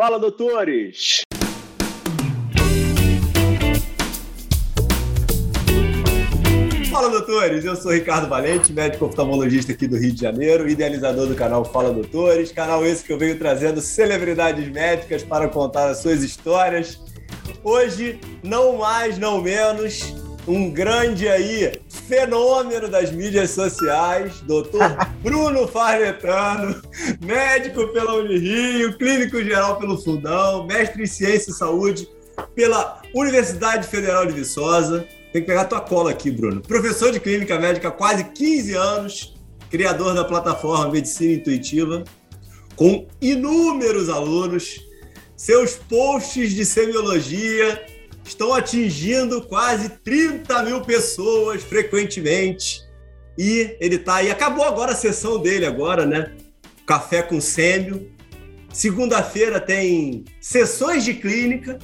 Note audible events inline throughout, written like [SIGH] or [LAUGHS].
Fala, doutores! Fala, doutores! Eu sou Ricardo Valente, médico oftalmologista aqui do Rio de Janeiro, idealizador do canal Fala Doutores, canal esse que eu venho trazendo celebridades médicas para contar as suas histórias. Hoje, não mais, não menos, um grande aí fenômeno das mídias sociais, doutor [LAUGHS] Bruno Farnetano, médico pela Unirio, clínico geral pelo Fundão, mestre em ciência e saúde pela Universidade Federal de Viçosa. Tem que pegar tua cola aqui, Bruno. Professor de clínica médica há quase 15 anos, criador da plataforma Medicina Intuitiva, com inúmeros alunos. Seus posts de semiologia estão atingindo quase 30 mil pessoas frequentemente. E ele está aí. Acabou agora a sessão dele, agora, né? Café com sêmio. Segunda-feira tem sessões de clínica.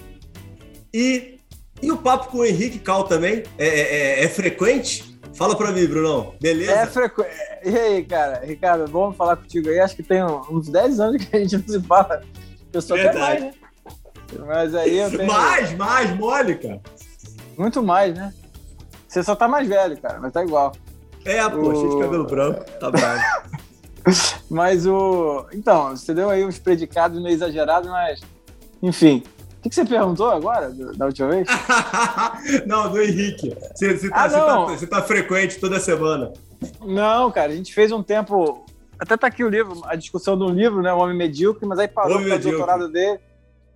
E, e o papo com o Henrique Cal também é, é, é frequente? Fala para mim, Brunão. Beleza? É frequente. E aí, cara? Ricardo, bom falar contigo aí. Acho que tem uns 10 anos que a gente não se fala. Eu sou até mais, né? Mas aí eu tenho... Mais, mais, mole, cara. Muito mais, né? Você só tá mais velho, cara, mas tá igual. É, pô, o... cheio de cabelo branco, tá bravo. [LAUGHS] mas o. Então, você deu aí uns predicados meio exagerados, mas. Enfim. O que, você perguntou agora, da última vez? [LAUGHS] não, do Henrique. Você, você, tá, ah, você, tá, você tá frequente toda semana. Não, cara, a gente fez um tempo. Até tá aqui o livro, a discussão do livro, né? O Homem Medíocre, mas aí parou o doutorado dele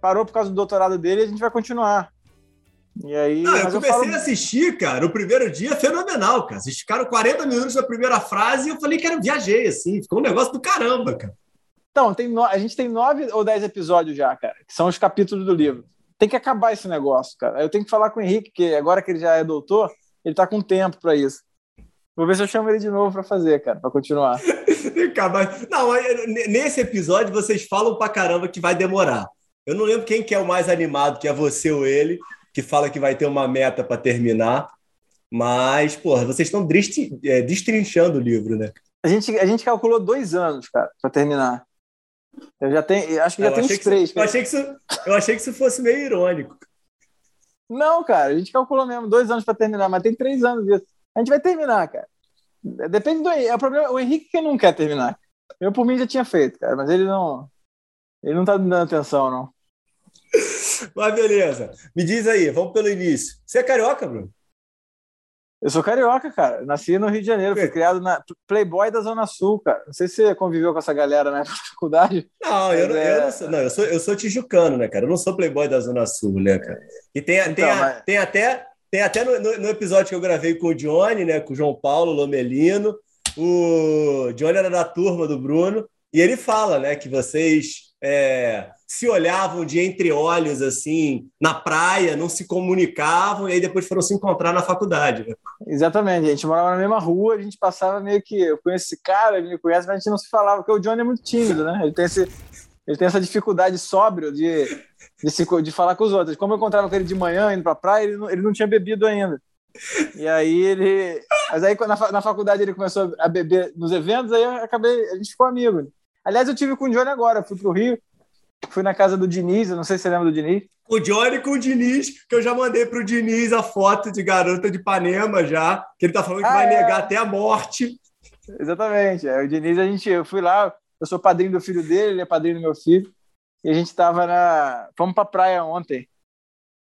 parou por causa do doutorado dele e a gente vai continuar. E aí. Não, eu comecei eu falo... a assistir, cara. O primeiro dia fenomenal, cara. Vocês ficaram 40 minutos na primeira frase e eu falei que era viajei, assim. Ficou um negócio do caramba, cara. Então, tem no... a gente tem nove ou dez episódios já, cara, que são os capítulos do livro. Tem que acabar esse negócio, cara. Eu tenho que falar com o Henrique, que agora que ele já é doutor, ele tá com tempo para isso. Vou ver se eu chamo ele de novo para fazer, cara, para continuar. [LAUGHS] Não, nesse episódio vocês falam pra caramba que vai demorar. Eu não lembro quem que é o mais animado, que é você ou ele, que fala que vai ter uma meta para terminar. Mas, porra, vocês estão é, destrinchando o livro, né? A gente, a gente calculou dois anos, cara, para terminar. Eu já tenho, acho que já tem uns três. Isso, eu, achei que isso, eu achei que isso fosse meio irônico. Não, cara, a gente calculou mesmo dois anos para terminar, mas tem três anos disso. A gente vai terminar, cara. Depende do é o problema. O Henrique que não quer terminar. Eu por mim já tinha feito, cara, mas ele não. Ele não tá dando atenção, não. Mas beleza. Me diz aí, vamos pelo início. Você é carioca, Bruno? Eu sou carioca, cara. Nasci no Rio de Janeiro, fui criado na Playboy da Zona Sul, cara. Não sei se você conviveu com essa galera [LAUGHS] na faculdade. Não, eu, não, é... eu não sou. Não, eu sou, eu sou tijucano, né, cara? Eu não sou Playboy da Zona Sul, né, cara? E tem, então, tem, mas... tem até, tem até no, no, no, episódio que eu gravei com o Johnny, né, com o João Paulo Lomelino. O Johnny era da turma do Bruno. E ele fala, né, que vocês é, se olhavam de entre olhos, assim, na praia, não se comunicavam, e aí depois foram se encontrar na faculdade. Exatamente, a gente morava na mesma rua, a gente passava meio que, eu conheço esse cara, ele me conhece, mas a gente não se falava, porque o Johnny é muito tímido, né? Ele tem, esse, ele tem essa dificuldade sóbrio de, de, se, de falar com os outros. Como eu encontrava com ele de manhã, indo pra praia, ele não, ele não tinha bebido ainda. E aí ele. Mas aí na, na faculdade ele começou a beber nos eventos, aí eu acabei. A gente ficou amigo. Aliás, eu tive com o Johnny agora, fui pro Rio, fui na casa do Diniz, eu não sei se você lembra do Diniz. O Johnny com o Diniz, que eu já mandei pro Diniz a foto de garota de Ipanema já, que ele tá falando que ah, vai é. negar até a morte. Exatamente. É, o Diniz, a gente, eu fui lá, eu sou padrinho do filho dele, ele é padrinho do meu filho, e a gente tava na. Fomos pra praia ontem.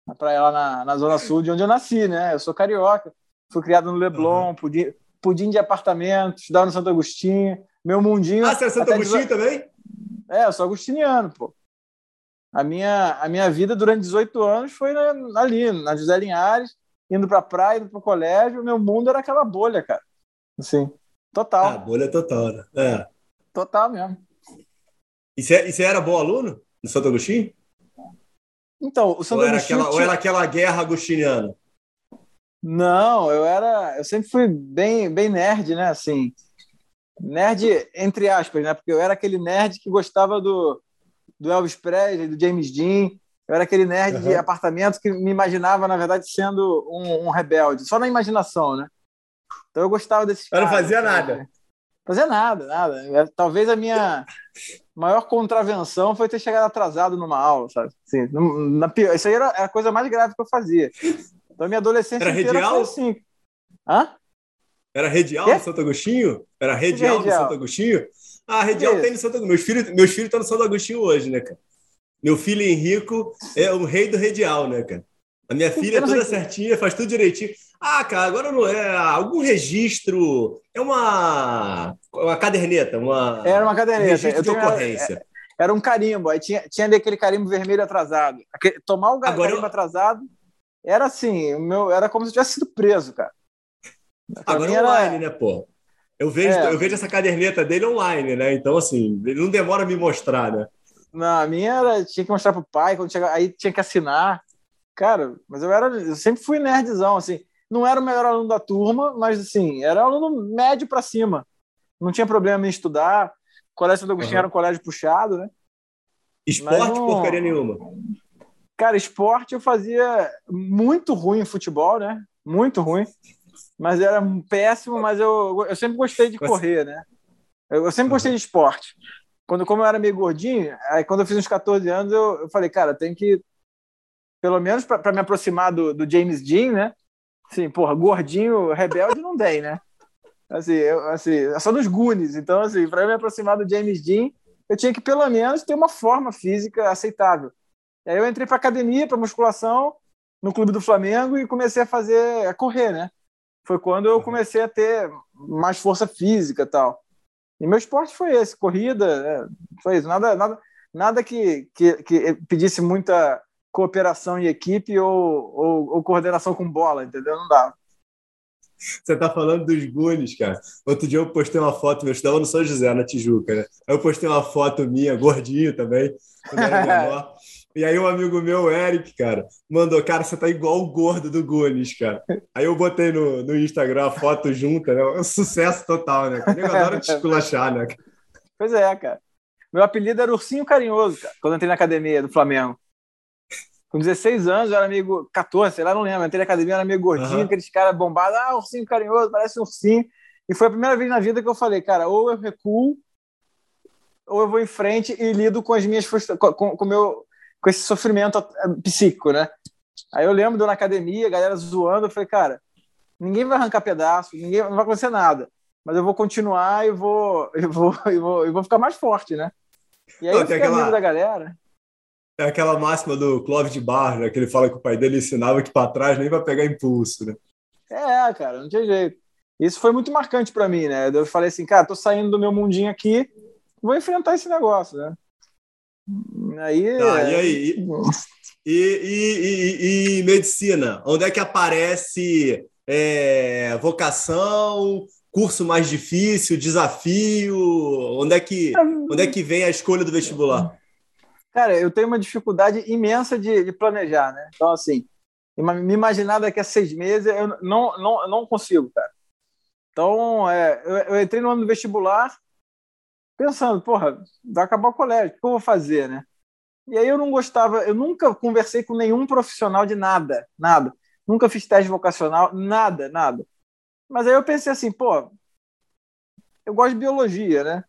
Na praia lá na, na Zona Sul, de onde eu nasci, né? Eu sou carioca, fui criado no Leblon, uhum. pudim, pudim de apartamento, estudava no Santo Agostinho. Meu mundinho. Ah, você é Santo Agostinho também? É, eu sou agostiniano, pô. A minha, a minha vida durante 18 anos foi na, ali, na José Linhares, indo pra praia, indo pro colégio. Meu mundo era aquela bolha, cara. Assim, total. Ah, bolha total, né? É. Total mesmo. E você, e você era bom aluno no Santo Agostinho? Então, o Santo ou era Agostinho. Aquela, tinha... Ou era aquela guerra agostiniana? Não, eu era. Eu sempre fui bem, bem nerd, né? Assim, nerd entre aspas, né? Porque eu era aquele nerd que gostava do, do Elvis Presley, do James Dean. Eu era aquele nerd uhum. de apartamento que me imaginava, na verdade, sendo um, um, rebelde, só na imaginação, né? Então eu gostava desses. Eu não fazia nada. Fazia nada, nada. É, talvez a minha maior contravenção foi ter chegado atrasado numa aula, sabe? Assim, na, pior, isso aí era a coisa mais grave que eu fazia. Então, minha adolescência era inteira redial? foi assim. Hã? Era redial no Santo Agostinho? Era redial, no Santo Agostinho? Ah, redial tem no Santo Agostinho. Meus filhos meus filhos estão no Santo Agostinho hoje, né, cara? Meu filho Henrico é o rei do redial, né, cara? A minha filha é toda certinha, faz tudo direitinho. Ah, cara, agora não é algum registro. É uma, uma caderneta, uma. Era uma caderneta. Um registro de ocorrência. Era, era, um carimbo. Aí tinha, tinha aquele carimbo vermelho atrasado. Aquele, tomar o agora carimbo eu... atrasado era assim, o meu, era como se eu tivesse sido preso, cara. Pra agora é online, era... né, pô? Eu vejo, é. eu vejo essa caderneta dele online, né? Então, assim, ele não demora a me mostrar, né? Não, a minha era, tinha que mostrar pro pai, quando chegava, aí tinha que assinar. Cara, mas eu era, eu sempre fui nerdzão, assim. Não era o melhor aluno da turma, mas assim, era aluno médio para cima. Não tinha problema em estudar. O colégio do Agostinho uhum. era um colégio puxado, né? Esporte, não... porcaria nenhuma. Cara, esporte eu fazia muito ruim em futebol, né? Muito ruim. Mas era péssimo, mas eu, eu sempre gostei de correr, né? Eu, eu sempre gostei de esporte. Quando, como eu era meio gordinho, aí quando eu fiz uns 14 anos, eu, eu falei, cara, tem que pelo menos para me aproximar do, do, James Dean, né? Assim, porra, gordinho, rebelde não tem, né? Assim, eu, assim, é só dos Goonies. Então, assim, para me aproximar do James Dean, eu tinha que pelo menos ter uma forma física aceitável. E aí eu entrei para academia, para musculação, no clube do Flamengo e comecei a fazer, a correr, né? Foi quando eu comecei a ter mais força física e tal. E meu esporte foi esse, corrida, né? foi isso. Nada, nada, nada que, que, que pedisse muita cooperação em equipe ou, ou, ou coordenação com bola, entendeu? Não dá. Você tá falando dos Gunes, cara. Outro dia eu postei uma foto, eu estudava no São José, na Tijuca, né? Aí eu postei uma foto minha, gordinho também, quando era menor. [LAUGHS] E aí um amigo meu, Eric, cara, mandou, cara, você tá igual o gordo do Gunes, cara. Aí eu botei no, no Instagram a foto junta, né? Um sucesso total, né? Eu adoro te esculachar, né? Pois é, cara. Meu apelido era Ursinho Carinhoso, cara, quando eu entrei na academia do Flamengo. Com 16 anos, eu era meio 14, sei lá, não lembro. Entrei na academia, eu era meio gordinho, uhum. aqueles caras bombados, ah, ursinho carinhoso, parece um ursinho. E foi a primeira vez na vida que eu falei, cara, ou eu recuo, ou eu vou em frente e lido com as minhas frustrações, com, com, meu, com esse sofrimento eh, psíquico, né? Aí eu lembro de eu na academia, a galera zoando, eu falei, cara, ninguém vai arrancar pedaço, ninguém, não vai acontecer nada, mas eu vou continuar e vou, [LAUGHS] eu vou, eu vou, eu vou ficar mais forte, né? E aí não, eu fiquei aquela... amigo da galera. É aquela máxima do Clóvis de Barro, né? Que ele fala que o pai dele ensinava que para trás nem vai pegar impulso, né? É, cara, não tinha jeito. Isso foi muito marcante para mim, né? Eu falei assim, cara, tô saindo do meu mundinho aqui, vou enfrentar esse negócio, né? Aí. Tá, é... e aí? E, e, e, e, medicina? Onde é que aparece é, vocação, curso mais difícil, desafio? Onde é que, onde é que vem a escolha do vestibular? Cara, eu tenho uma dificuldade imensa de, de planejar, né? Então, assim, me imaginar daqui a seis meses, eu não, não, não consigo, cara. Então, é, eu, eu, entrei no ano do vestibular pensando, porra, vai acabar o colégio, o que eu vou fazer, né? E aí eu não gostava, eu nunca conversei com nenhum profissional de nada, nada. Nunca fiz teste vocacional, nada, nada. Mas aí eu pensei assim, pô, eu gosto de biologia, né?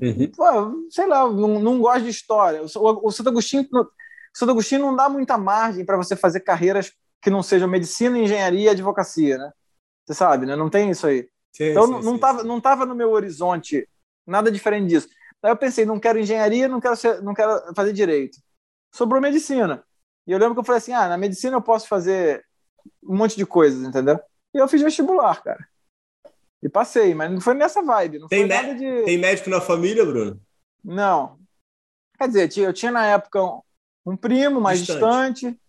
Uhum. Pô, sei lá, não, não gosto de história. O, o Santo Agostinho, o Santo Agostinho não dá muita margem para você fazer carreiras que não sejam medicina, engenharia e advocacia, né? Você sabe, né? Não tem isso aí. Sim, então sim, não, sim, tava, não tava no meu horizonte nada diferente disso. Aí eu pensei, não quero engenharia, não quero, ser, não quero fazer direito. Sobrou medicina. E eu lembro que eu falei assim, ah, na medicina eu posso fazer um monte de coisas, entendeu? E eu fiz vestibular, cara. E passei, mas não foi nessa vibe. Não tem, nada de... tem médico na família, Bruno? Não. Quer dizer, eu tinha na época um, um primo mais distante. distante.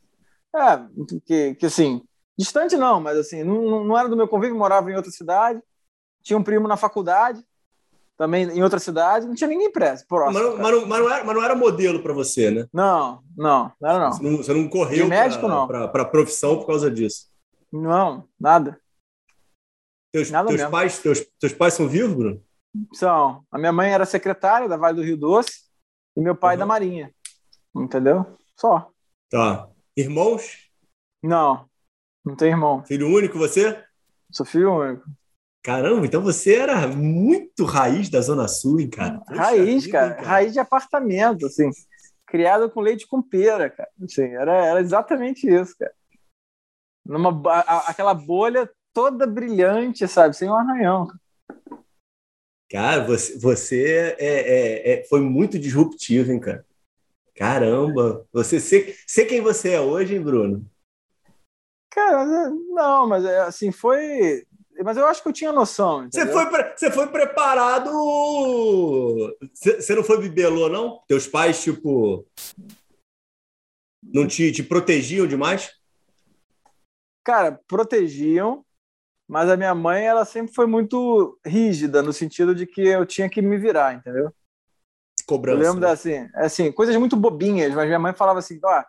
É, que, que assim, distante não, mas assim, não, não era do meu convívio, morava em outra cidade. Tinha um primo na faculdade, também em outra cidade, não tinha ninguém próximo. Mas, não, mas, não, mas, não era, mas não era modelo para você, né? Não, não, não era não. Você não, você não correu para a profissão por causa disso? Não, nada. Teus, teus pais, teus, teus pais são vivos, Bruno? São. A minha mãe era secretária da Vale do Rio Doce e meu pai uhum. da Marinha. Entendeu? Só. Tá. Irmãos? Não. Não tem irmão. Filho único você? Sou filho único. Caramba, então você era muito raiz da Zona Sul, hein, cara? Poxa raiz, vida, cara, cara, Raiz de apartamento, assim. Criado com leite com pera, cara. Assim, era, era exatamente isso, cara. Numa, a, aquela bolha toda brilhante, sabe? Sem um arranhão. Cara, você, você é, é, é, foi muito disruptivo, hein, cara? Caramba! Você sei, quem você é hoje, hein, Bruno? Cara, não, mas é, assim, foi. Mas eu acho que eu tinha noção. Você foi, você foi preparado. Você, você não foi bibelô, não? Teus pais, tipo. Não te, te protegiam demais? Cara, protegiam, mas a minha mãe, ela sempre foi muito rígida, no sentido de que eu tinha que me virar, entendeu? Cobrança. Eu lembro né? assim, assim, coisas muito bobinhas, mas minha mãe falava assim, ó,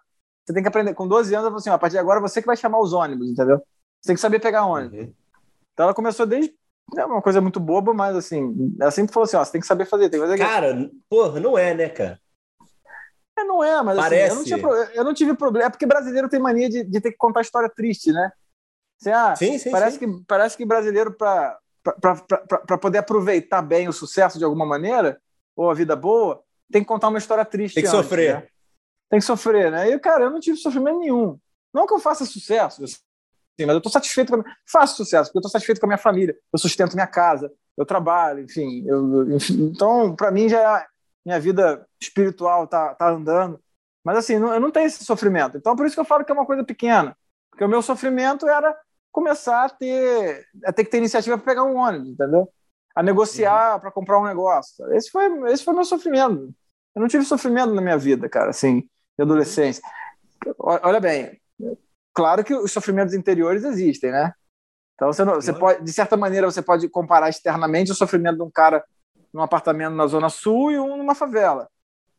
você tem que aprender, com 12 anos, ela falou assim, a partir de agora você que vai chamar os ônibus, entendeu? Você tem que saber pegar ônibus. Uhum. Então ela começou desde é uma coisa muito boba, mas assim, ela sempre falou assim, ó, você tem que saber fazer, tem que fazer Cara, porra, não é, né, cara? É, não é, mas assim, eu, não tinha, eu não tive problema. É porque brasileiro tem mania de, de ter que contar história triste, né? Assim, ah, sim, sim, parece, sim. Que, parece que brasileiro, para poder aproveitar bem o sucesso de alguma maneira, ou a vida boa, tem que contar uma história triste. Tem que antes, sofrer. Né? Tem que sofrer, né? E, cara, eu não tive sofrimento nenhum. Não que eu faça sucesso, mas eu estou satisfeito com a minha... Faço sucesso, porque eu estou satisfeito com a minha família. Eu sustento minha casa, eu trabalho, enfim. Eu, enfim então, para mim, já minha vida espiritual tá, tá andando. Mas, assim, não, eu não tenho esse sofrimento. Então, por isso que eu falo que é uma coisa pequena. Porque o meu sofrimento era começar a ter, a ter que ter iniciativa para pegar um ônibus, entendeu? A negociar uhum. para comprar um negócio. Esse foi, esse foi meu sofrimento. Eu não tive sofrimento na minha vida, cara, assim, de adolescência. Olha bem, claro que os sofrimentos interiores existem, né? Então você, não, você pode, de certa maneira, você pode comparar externamente o sofrimento de um cara num apartamento na zona sul e um numa favela.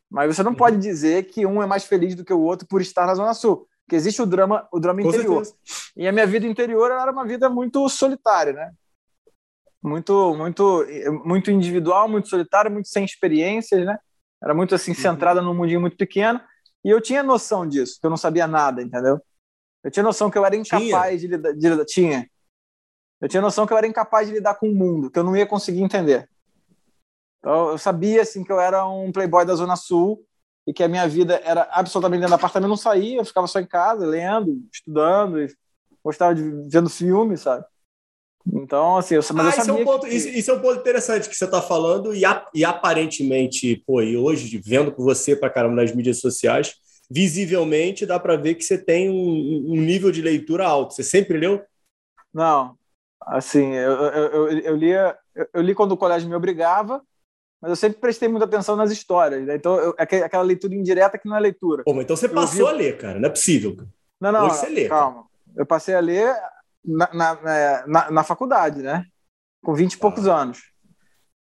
Mas você não uhum. pode dizer que um é mais feliz do que o outro por estar na zona sul que existe o drama, o drama interior. E a minha vida interior era uma vida muito solitária, né? Muito, muito, muito individual, muito solitária, muito sem experiências, né? Era muito assim uhum. centrada num mundinho muito pequeno. E eu tinha noção disso, que eu não sabia nada, entendeu? Eu tinha noção que eu era incapaz tinha. de lidar, de lidar. Tinha. Eu tinha noção que eu era incapaz de lidar com o mundo, que eu não ia conseguir entender. Então, eu sabia assim que eu era um playboy da Zona Sul e que a minha vida era absolutamente dentro do apartamento, eu não saía, eu ficava só em casa, lendo, estudando, gostava de vendo filme, sabe? Então, assim, eu, mas ah, eu isso, é um ponto, que... isso, isso, é um ponto interessante que você está falando, e, a, e aparentemente, pô, e hoje, vendo com você para caramba nas mídias sociais, visivelmente dá para ver que você tem um, um, nível de leitura alto. Você sempre leu? Não, assim, eu, eu, eu, eu lia, eu, li quando o colégio me obrigava, mas eu sempre prestei muita atenção nas histórias. Né? Então, eu, aquela leitura indireta que não é leitura. Pô, mas então você passou vi... a ler, cara. Não é possível. Não, não. Hoje você lê, calma. Cara. Eu passei a ler na, na, na, na faculdade, né? Com 20 e ah. poucos anos.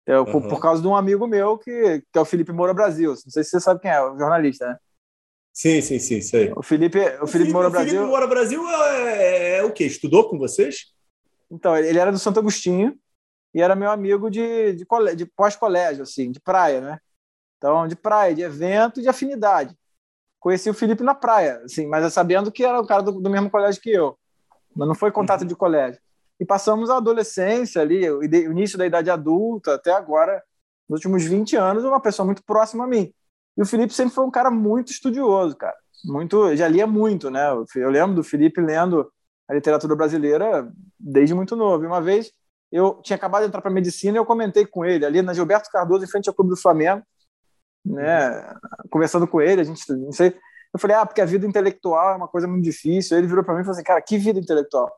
Eu, uhum. por, por, causa de um amigo meu que, que é o Felipe Moura Brasil. Não sei se você sabe quem é, o jornalista, né? Sim, sim, sim, isso aí. O Felipe, o Felipe, o Felipe Moura Brasil. O Felipe Moura Brasil é, é, é, o quê? Estudou com vocês? Então, ele era do Santo Agostinho e era meu amigo de, de, de pós-colégio, assim, de praia, né? Então, de praia, de evento de afinidade. Conheci o Felipe na praia, assim, mas sabendo que era o cara do, do mesmo colégio que eu. Mas não foi contato uhum. de colégio. E passamos a adolescência ali, o início da idade adulta, até agora, nos últimos 20 anos, uma pessoa muito próxima a mim. E o Felipe sempre foi um cara muito estudioso, cara. Muito, já lia muito, né? Eu lembro do Felipe lendo a literatura brasileira desde muito novo. E uma vez eu tinha acabado de entrar para medicina e eu comentei com ele ali na Gilberto Cardoso, em frente ao Clube do Flamengo, né, conversando com ele, a gente, não sei, eu falei, ah, porque a vida intelectual é uma coisa muito difícil. Ele virou para mim e falou assim, cara, que vida intelectual?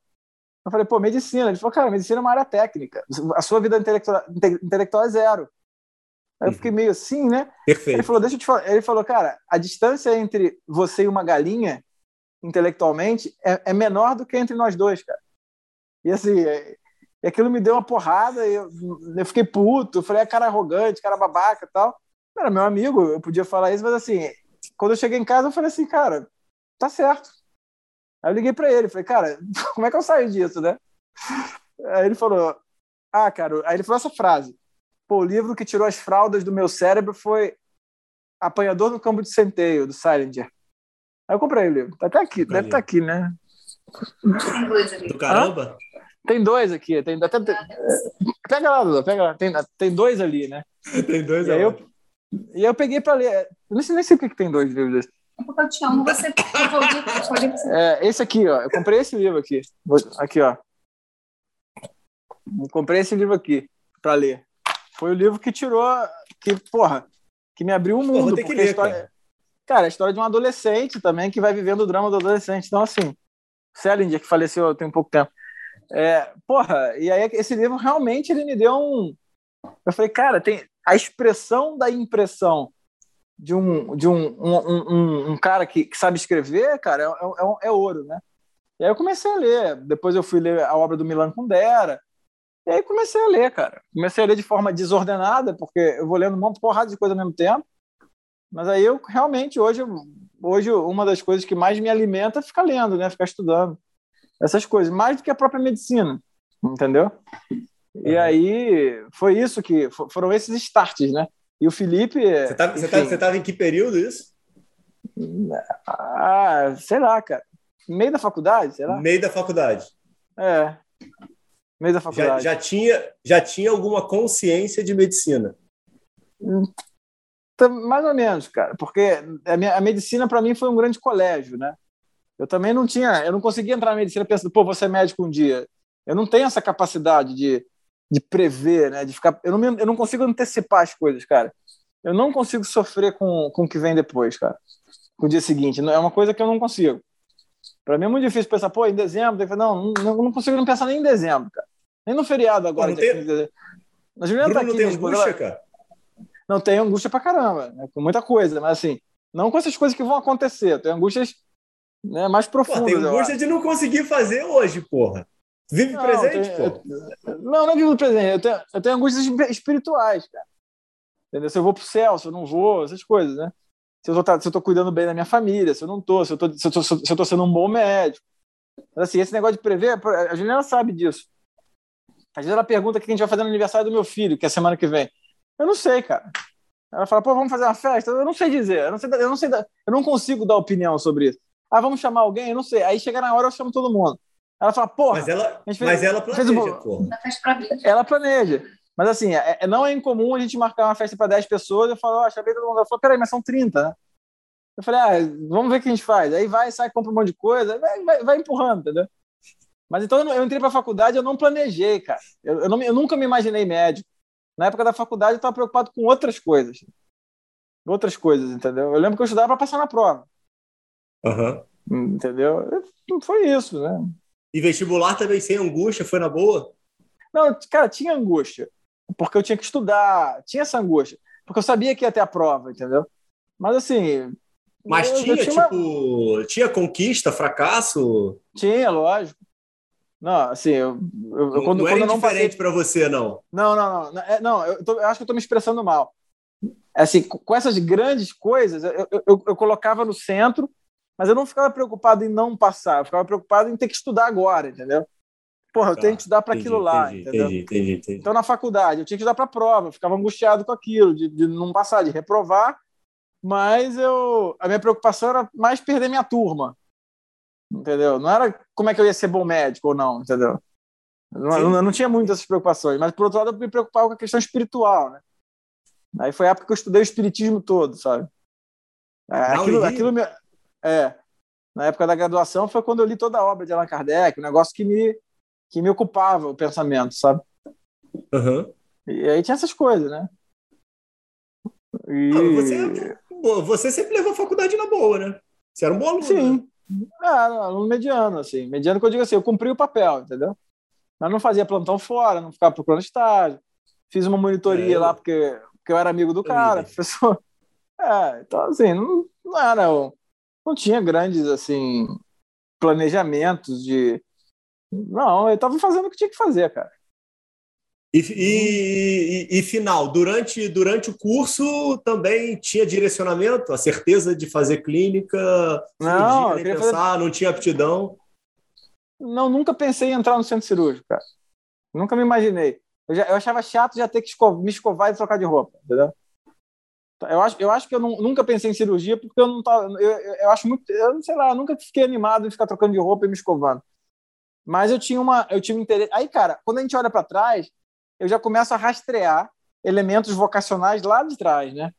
Eu falei, pô, medicina. Ele falou, cara, medicina é uma área técnica. A sua vida intelectual, intelectual é zero. Aí eu fiquei meio assim, né? Perfeito. Ele falou, deixa eu te falar. Ele falou, cara, a distância entre você e uma galinha, intelectualmente, é, é menor do que entre nós dois, cara. E assim, e aquilo me deu uma porrada, eu, eu fiquei puto, eu falei, é cara arrogante, cara babaca e tal. Era meu amigo, eu podia falar isso, mas assim, quando eu cheguei em casa, eu falei assim, cara, tá certo. Aí eu liguei para ele, falei, cara, [LAUGHS] como é que eu saio disso, né? Aí ele falou, ah, cara, aí ele falou essa frase, pô, o livro que tirou as fraldas do meu cérebro foi Apanhador no Campo de Centeio, do Salinger. Aí eu comprei o livro, tá até aqui, deve estar tá aqui, né? Do caramba? Tem dois aqui, tem até. Tem, pega lá, Duda, pega lá. Tem, tem dois ali, né? [LAUGHS] Tem dois e aí eu, e eu peguei para ler. Eu nem sei, nem sei por que tem dois livros desses. É porque eu te amo, você. [LAUGHS] você. É, esse aqui, ó. Eu comprei esse livro aqui. Aqui, ó. Eu comprei esse livro aqui para ler. Foi o livro que tirou. Que, porra, que me abriu o mundo. Pô, porque ler, a história, cara. cara, a história de um adolescente também que vai vivendo o drama do adolescente. Então, assim, Selinger, que faleceu tem um pouco tempo. É, porra, e aí esse livro realmente ele me deu um. Eu falei, cara, tem a expressão da impressão de um, de um, um, um, um cara que, que, sabe escrever, cara, é, é, é, ouro, né? E aí eu comecei a ler. Depois eu fui ler a obra do Milan Kundera. E aí comecei a ler, cara. Comecei a ler de forma desordenada, porque eu vou lendo um monte de porrada de coisa ao mesmo tempo. Mas aí eu realmente, hoje, hoje uma das coisas que mais me alimenta é ficar lendo, né? Ficar estudando essas coisas, mais do que a própria medicina, entendeu? E uhum. aí foi isso que foram esses starts, né? E o Felipe. Você estava você tá, em que período isso? Ah, sei lá, cara. Meio da faculdade, sei lá. Meio da faculdade. É. Meio da faculdade. Já, já tinha, já tinha alguma consciência de medicina? Hum, mais ou menos, cara. Porque a, minha, a medicina, para mim, foi um grande colégio, né? Eu também não tinha, eu não conseguia entrar na medicina pensando, pô, vou ser médico um dia. Eu não tenho essa capacidade de, de prever, né? De ficar, eu não, eu não consigo antecipar as coisas, cara. Eu não consigo sofrer com, com o que vem depois, cara. Com o dia seguinte. É uma coisa que eu não consigo. Para mim é muito difícil pensar, pô, em dezembro. Não, não, não consigo não pensar nem em dezembro, cara. Nem no feriado agora. Pô, não tem... A Juliana tá aqui, não tem angústia, ela... cara? Não, tem angústia pra caramba, né? com muita coisa, mas assim, não com essas coisas que vão acontecer. Tem angústias né, mais profundas. Pô, tem angústia de não conseguir fazer hoje, porra. Vive não, presente, tenho, pô. Eu, não, não vivo presente. Eu tenho, eu tenho angústias espirituais, cara. Entendeu? Se eu vou pro céu, se eu não vou, essas coisas, né? Se eu tô, se eu tô cuidando bem da minha família, se eu não tô, se eu tô, se eu tô, se eu tô sendo um bom médico. Mas, assim, esse negócio de prever, a Juliana sabe disso. Às vezes ela pergunta o que a gente vai fazer no aniversário do meu filho, que é semana que vem. Eu não sei, cara. Ela fala, pô, vamos fazer uma festa? Eu não sei dizer, eu não, sei, eu não, sei, eu não consigo dar opinião sobre isso. Ah, vamos chamar alguém? Eu não sei. Aí chega na hora, eu chamo todo mundo. Ela fala, porra. Mas ela, fez, mas ela planeja, um... porra. Ela planeja. Mas assim, é, é, não é incomum a gente marcar uma festa para 10 pessoas. Eu falo, ó, oh, chamei todo mundo. Ela falou, peraí, mas são 30, né? Eu falei, ah, vamos ver o que a gente faz. Aí vai, sai, compra um monte de coisa, vai, vai, vai empurrando, entendeu? Mas então eu entrei para a faculdade, eu não planejei, cara. Eu, eu, não, eu nunca me imaginei médico. Na época da faculdade, eu estava preocupado com outras coisas. Outras coisas, entendeu? Eu lembro que eu estudava para passar na prova. Uhum. Entendeu? Foi isso, né? E vestibular também sem angústia, foi na boa? Não, cara, tinha angústia. Porque eu tinha que estudar, tinha essa angústia. Porque eu sabia que ia ter a prova, entendeu? Mas assim. Mas eu, tinha, eu tinha tipo, uma... tinha conquista, fracasso? Tinha, lógico. Não, assim, eu, eu não, quando, não era quando diferente para você, não. Não, não, não. É, não, eu, tô, eu, acho que eu estou me expressando mal. Assim, com essas grandes coisas, eu, eu, eu colocava no centro mas eu não ficava preocupado em não passar, eu ficava preocupado em ter que estudar agora, entendeu? Porra, eu tá, tenho que estudar para aquilo lá, entendi, entendeu? Entendi, entendi, entendi. Então, na faculdade, eu tinha que estudar para a prova, eu ficava angustiado com aquilo, de, de não passar, de reprovar, mas eu a minha preocupação era mais perder minha turma, entendeu? Não era como é que eu ia ser bom médico ou não, entendeu? Não, eu não tinha muitas essas preocupações, mas por outro lado eu me preocupava com a questão espiritual, né? Aí foi a época que eu estudei o espiritismo todo, sabe? É, aquilo, aquilo me, é. Na época da graduação foi quando eu li toda a obra de Allan Kardec, um negócio que me, que me ocupava o pensamento, sabe? Uhum. E aí tinha essas coisas, né? E... Você, você sempre levou a faculdade na boa, né? Você era um bom aluno. Sim. Né? É, aluno mediano, assim. Mediano que eu digo assim, eu cumpri o papel, entendeu? Mas não fazia plantão fora, não ficava procurando estágio. Fiz uma monitoria é, lá porque, porque eu era amigo do cara, [LAUGHS] professor. É, então assim, não, não era não tinha grandes assim planejamentos de não, eu estava fazendo o que tinha que fazer, cara. E, e, e, e, final, durante, durante o curso também tinha direcionamento, a certeza de fazer clínica, não, nem pensar, fazer... não tinha aptidão. Não, nunca pensei em entrar no centro cirúrgico, cara. Nunca me imaginei. Eu, já, eu achava chato já ter que escovar, me escovar e trocar de roupa, entendeu? Eu acho, eu acho que eu não, nunca pensei em cirurgia porque eu não tava. Eu, eu, acho muito. Eu não sei lá, eu nunca fiquei animado em ficar trocando de roupa e me escovando. Mas eu tinha uma, eu tinha um interesse. Aí, cara, quando a gente olha para trás, eu já começo a rastrear elementos vocacionais lá de trás, né?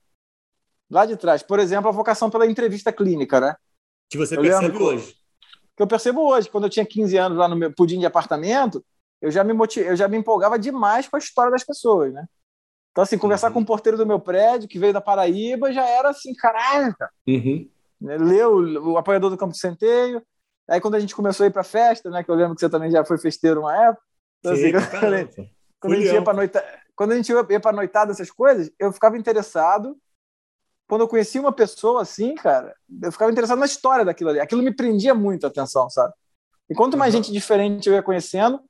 Lá de trás. Por exemplo, a vocação pela entrevista clínica, né? Que você Eu percebe lembro- hoje. Que eu percebo hoje, quando eu tinha 15 anos lá no meu pudim de apartamento, eu já me motiv... eu já me empolgava demais com a história das pessoas, né? Então, assim, conversar Uhum. com o porteiro do meu prédio, que veio da Paraíba, já era assim, caralho, cara. Uhum. né? Leu o, apoiador do Campo de Centeio. Aí, quando a gente começou a ir pra festa, né? Que eu lembro que você também já foi festeiro uma época. Então, assim, Sim, pra [LAUGHS] quando, a gente ia pra noita... quando a gente ia pra noitada, essas coisas, eu ficava interessado. Quando eu conhecia uma pessoa assim, cara, eu ficava interessado na história daquilo ali. Aquilo me prendia muito a atenção, sabe? E quanto mais Uhum. gente diferente eu ia conhecendo,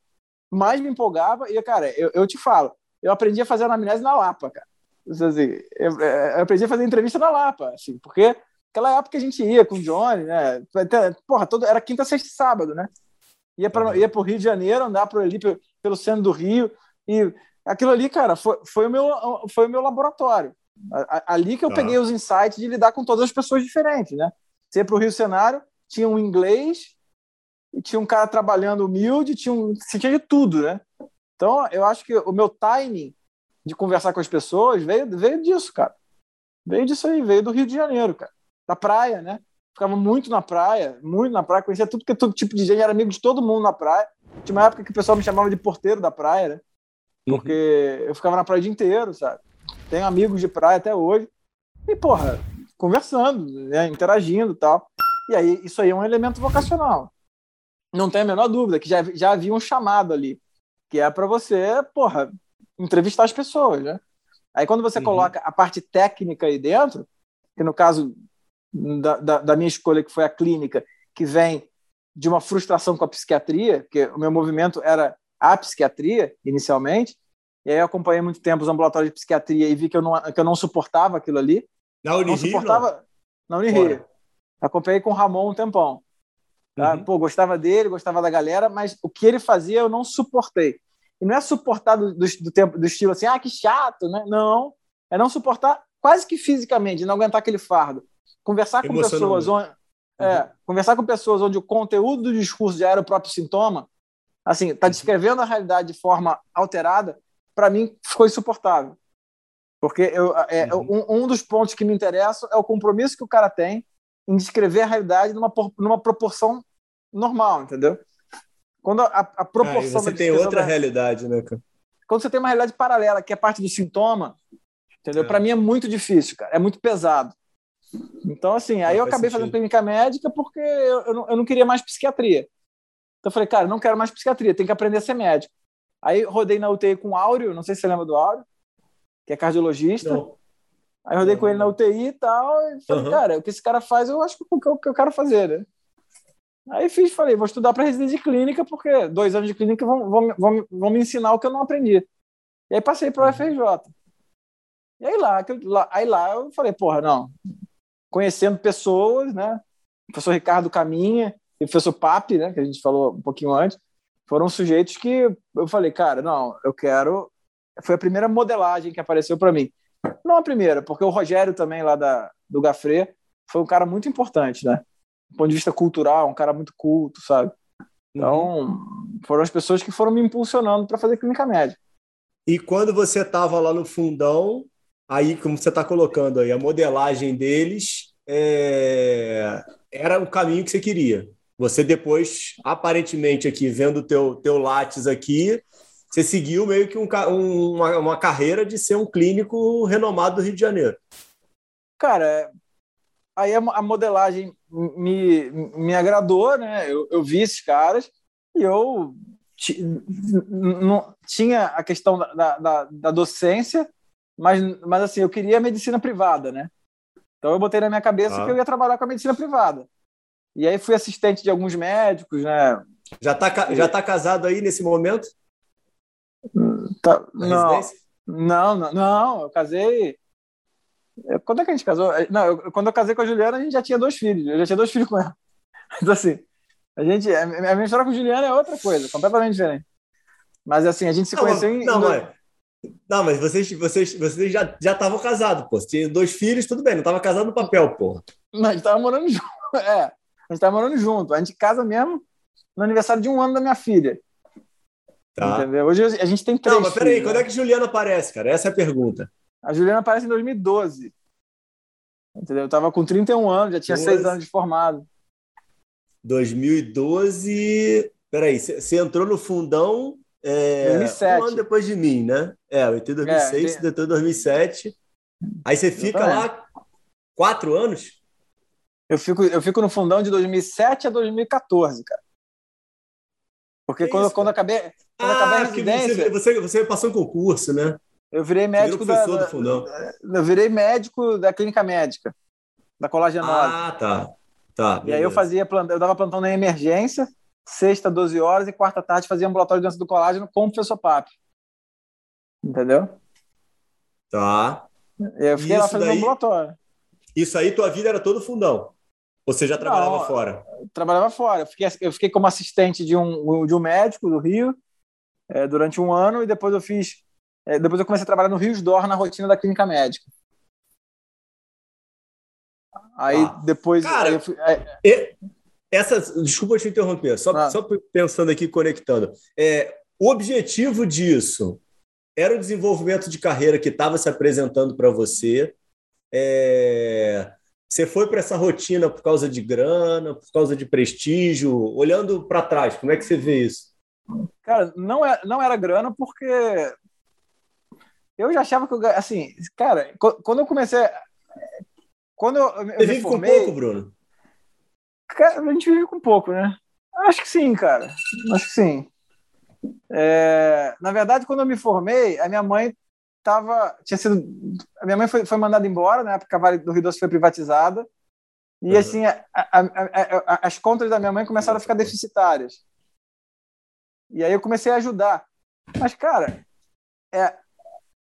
mais me empolgava. E, cara, eu, eu te falo, eu aprendi a fazer anamnese na Lapa, cara. Assim, eu, eu aprendi a fazer entrevista na Lapa, assim, porque aquela época a gente ia com o Johnny, né? Porra, todo, era quinta, sexta e sábado, né? Ia para ia pro Rio de Janeiro, andar por ali, pelo centro do Rio. E aquilo ali, cara, foi, foi, o, meu, foi o meu laboratório. Ali que eu Tá. peguei os insights de lidar com todas as pessoas diferentes, né? Você ia pro Rio Cenário, tinha um inglês, e tinha um cara trabalhando humilde, tinha, um, tinha de tudo, né? Então, eu acho que o meu timing de conversar com as pessoas veio, veio disso, cara. Veio disso aí, veio do Rio de Janeiro, cara. Da praia, né? Ficava muito na praia, muito na praia, conhecia tudo, porque todo tipo de gente, era amigo de todo mundo na praia. Tinha uma época que o pessoal me chamava de porteiro da praia, né? Porque eu ficava na praia o dia inteiro, sabe? Tenho amigos de praia até hoje. E, porra, conversando, né? interagindo e tal. E aí, isso aí é um elemento vocacional. Não tem a menor dúvida que já, já havia um chamado ali, que é para você, porra, entrevistar as pessoas, né? Aí quando você Uhum. coloca a parte técnica aí dentro, que no caso da, da, da minha escolha, que foi a clínica, que vem de uma frustração com a psiquiatria, que o meu movimento era a psiquiatria, inicialmente, e aí eu acompanhei muito tempo os ambulatórios de psiquiatria e vi que eu não, que eu não suportava aquilo ali, Na não Unirio, suportava. Não, Unirio. Fora. Acompanhei com o Ramon um tempão. Tá? Uhum. Pô, gostava dele, gostava da galera, mas o que ele fazia eu não suportei. E não é suportar do, do, do tempo, do estilo assim, ah, que chato, né? Não. É não suportar quase que fisicamente, não aguentar aquele fardo. Conversar com pessoas onde. É, conversar com pessoas onde o conteúdo do discurso já era o próprio sintoma, assim, tá descrevendo a realidade de forma alterada, para mim ficou insuportável. Porque eu, é, Uhum. um, um dos pontos que me interessam é o compromisso que o cara tem em descrever a realidade numa, numa proporção normal, entendeu? Quando a, a Ah, proporção você da tem outra da- realidade, né, cara? quando você tem uma realidade paralela, que é parte do sintoma, entendeu? É. Para mim é muito difícil, cara. É muito pesado. Então, assim, aí Não, eu acabei sentido. fazendo clínica médica porque eu, eu, não, eu não queria mais psiquiatria. Então eu falei, cara, não quero mais psiquiatria, tem que aprender a ser médico. Aí rodei na UTI com o Áureo, não sei se você lembra do Áureo, que é cardiologista. Não. Aí rodei Não, com ele na. UTI e tal, e falei, Uhum. cara, o que esse cara faz, eu acho que é o que eu, que eu quero fazer, né? Aí fiz, falei, vou estudar para residência de clínica, porque dois anos de clínica vão, vão, vão, vão me ensinar o que eu não aprendi. E aí passei para o Uhum. FRJ. E aí lá, eu- lá- aí lá eu falei, porra, não. Conhecendo pessoas, né? O professor Ricardo Caminha e o professor Pape, né? Que a gente falou um pouquinho antes, foram sujeitos que eu falei, cara, não, eu quero. Foi a primeira modelagem que apareceu para mim. Não a primeira, porque o Rogério também lá da, do Gafré foi um cara muito importante, né? Do ponto de vista cultural, um cara muito culto, sabe? Uhum. Então, foram as pessoas que foram me impulsionando para fazer clínica médica. E quando você estava lá no fundão, aí, como você está colocando aí, a modelagem deles é, era o caminho que você queria. Você depois, aparentemente aqui, vendo o teu, teu Lattes aqui, você seguiu meio que um um- uma, uma carreira de ser um clínico renomado do Rio de Janeiro. Cara, aí a, a modelagem me, me agradou, né? Eu, eu vi esses caras e eu não tinha a questão da, da- da, da docência, mas, mas assim, eu queria medicina privada, né? Então eu botei na minha cabeça Ah. que eu ia trabalhar com a medicina privada. E aí fui assistente de alguns médicos, né? Já está já tá casado aí nesse momento? Tá- não, não, não, não, eu casei. eu- Quando é que a gente casou? Não, eu- quando eu casei com a Juliana, a gente já tinha dois filhos. Eu já tinha dois filhos com ela. [LAUGHS] Então, assim, a gente. A minha história com a Juliana é outra coisa, completamente diferente. Mas, assim, a gente se Não, conheceu mas, em. não, mas, não, mas vocês, vocês, vocês já já estavam casados, pô. Você tinha dois filhos, tudo bem, não estava casado no papel, pô. Não, a gente tava morando junto. [LAUGHS] É, a gente tava morando junto. A gente casa mesmo no aniversário de um ano da minha filha. Tá. Entendeu? Hoje a gente tem três. Não, mas peraí, filhos, quando né? é que Juliana aparece, cara? Essa é a pergunta. A Juliana aparece em 2012. Entendeu? Eu tava com 31 anos, já tinha Doze. seis anos de formado. 2012. Peraí, você entrou no fundão é, 2007. um ano depois de mim, né? É, eu entrei em 2006, É, você entrou em 2007. Aí você fica lá quatro anos? Eu fico, eu fico no fundão de 2007 a 2014, cara. Porque Que quando, quando acabei, quando eu acabei a Ah, residência, você, você, você passou um concurso, né? eu virei médico da, da- do fundão. eu virei médico da clínica médica, da colagenose. Ah, tá. Tá. e aí eu fazia plantão, eu dava plantão na emergência, sexta, 12 horas, e quarta tarde fazia ambulatório de doença do colágeno com o professor Papi. Entendeu? Tá. Aí eu fiquei lá Isso fazendo daí- ambulatório. Isso aí, tua vida era todo fundão. Ou você já trabalhava Não, fora? Eu trabalhava fora. Eu fiquei, eu fiquei como assistente de um, de um médico do Rio é, durante um ano e depois eu fiz. é, depois eu comecei a trabalhar no Rio Dor na rotina da clínica médica. Aí Ah. depois. Cara, aí eu fui- é, E- Essas, desculpa te interromper, só, Ah. só pensando aqui, conectando. É, o objetivo disso era o desenvolvimento de carreira que estava se apresentando para você. É, você foi para essa rotina por causa de grana, por causa de prestígio? Olhando para trás, como é que você vê isso? cara, não, é, não era grana porque eu já achava que eu. Assim, cara, quando eu comecei. Quando eu, eu Você me vive com formei. pouco, Bruno? Cara, a gente vive com pouco, né? Acho que sim, cara. Acho que sim. É, na verdade, quando eu me formei, a minha mãe tava, tinha sido, a minha mãe foi, foi mandada embora, né? Porque a Vale do Rio Doce foi privatizada e Uhum. assim a- a- a- as contas da minha mãe começaram a ficar deficitárias. E aí eu comecei a ajudar. Mas cara, é,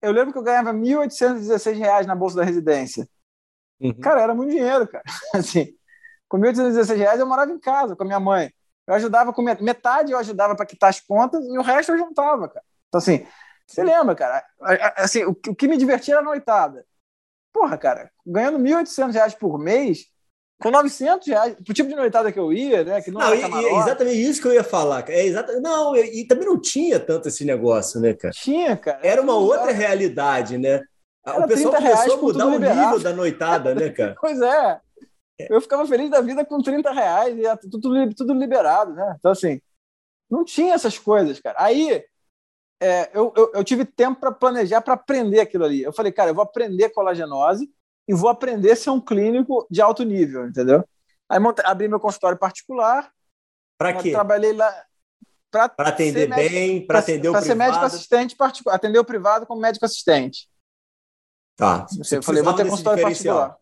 eu lembro que eu ganhava 1.816 reais na bolsa da residência. Cara, era muito dinheiro, cara. [LAUGHS] Assim, com 1.816 reais eu morava em casa com a minha mãe. Eu ajudava com met- metade, eu ajudava para quitar as contas e o resto eu juntava, cara. Então, assim, você lembra, cara? Assim, o, que- me divertia era a noitada. Porra, cara, ganhando 1.800 reais por mês, com 900 reais, pro tipo de noitada que eu ia, né? Que não, Não, é exatamente isso que eu ia falar. É exata... Não, e, e também não tinha tanto esse negócio, né, cara? tinha, cara. Era uma outra realidade, né? Era o pessoal 30 reais começou a mudar o nível liberado. da noitada, né, cara? [LAUGHS] Pois é. Eu ficava feliz da vida com 30 reais e tudo, tudo liberado, né? Então, assim, não tinha essas coisas, cara. Aí é, eu, eu, eu tive tempo para planejar, para aprender aquilo ali. Eu falei, cara, eu vou aprender colagenose e vou aprender a ser um clínico de alto nível, entendeu? Aí montei, abri meu consultório particular, Pra quê? trabalhei lá para Para atender bem, para atender o ser médico privado. assistente particular, atender o privado como médico assistente. Tá. Você, eu falei, vou ter consultório particular.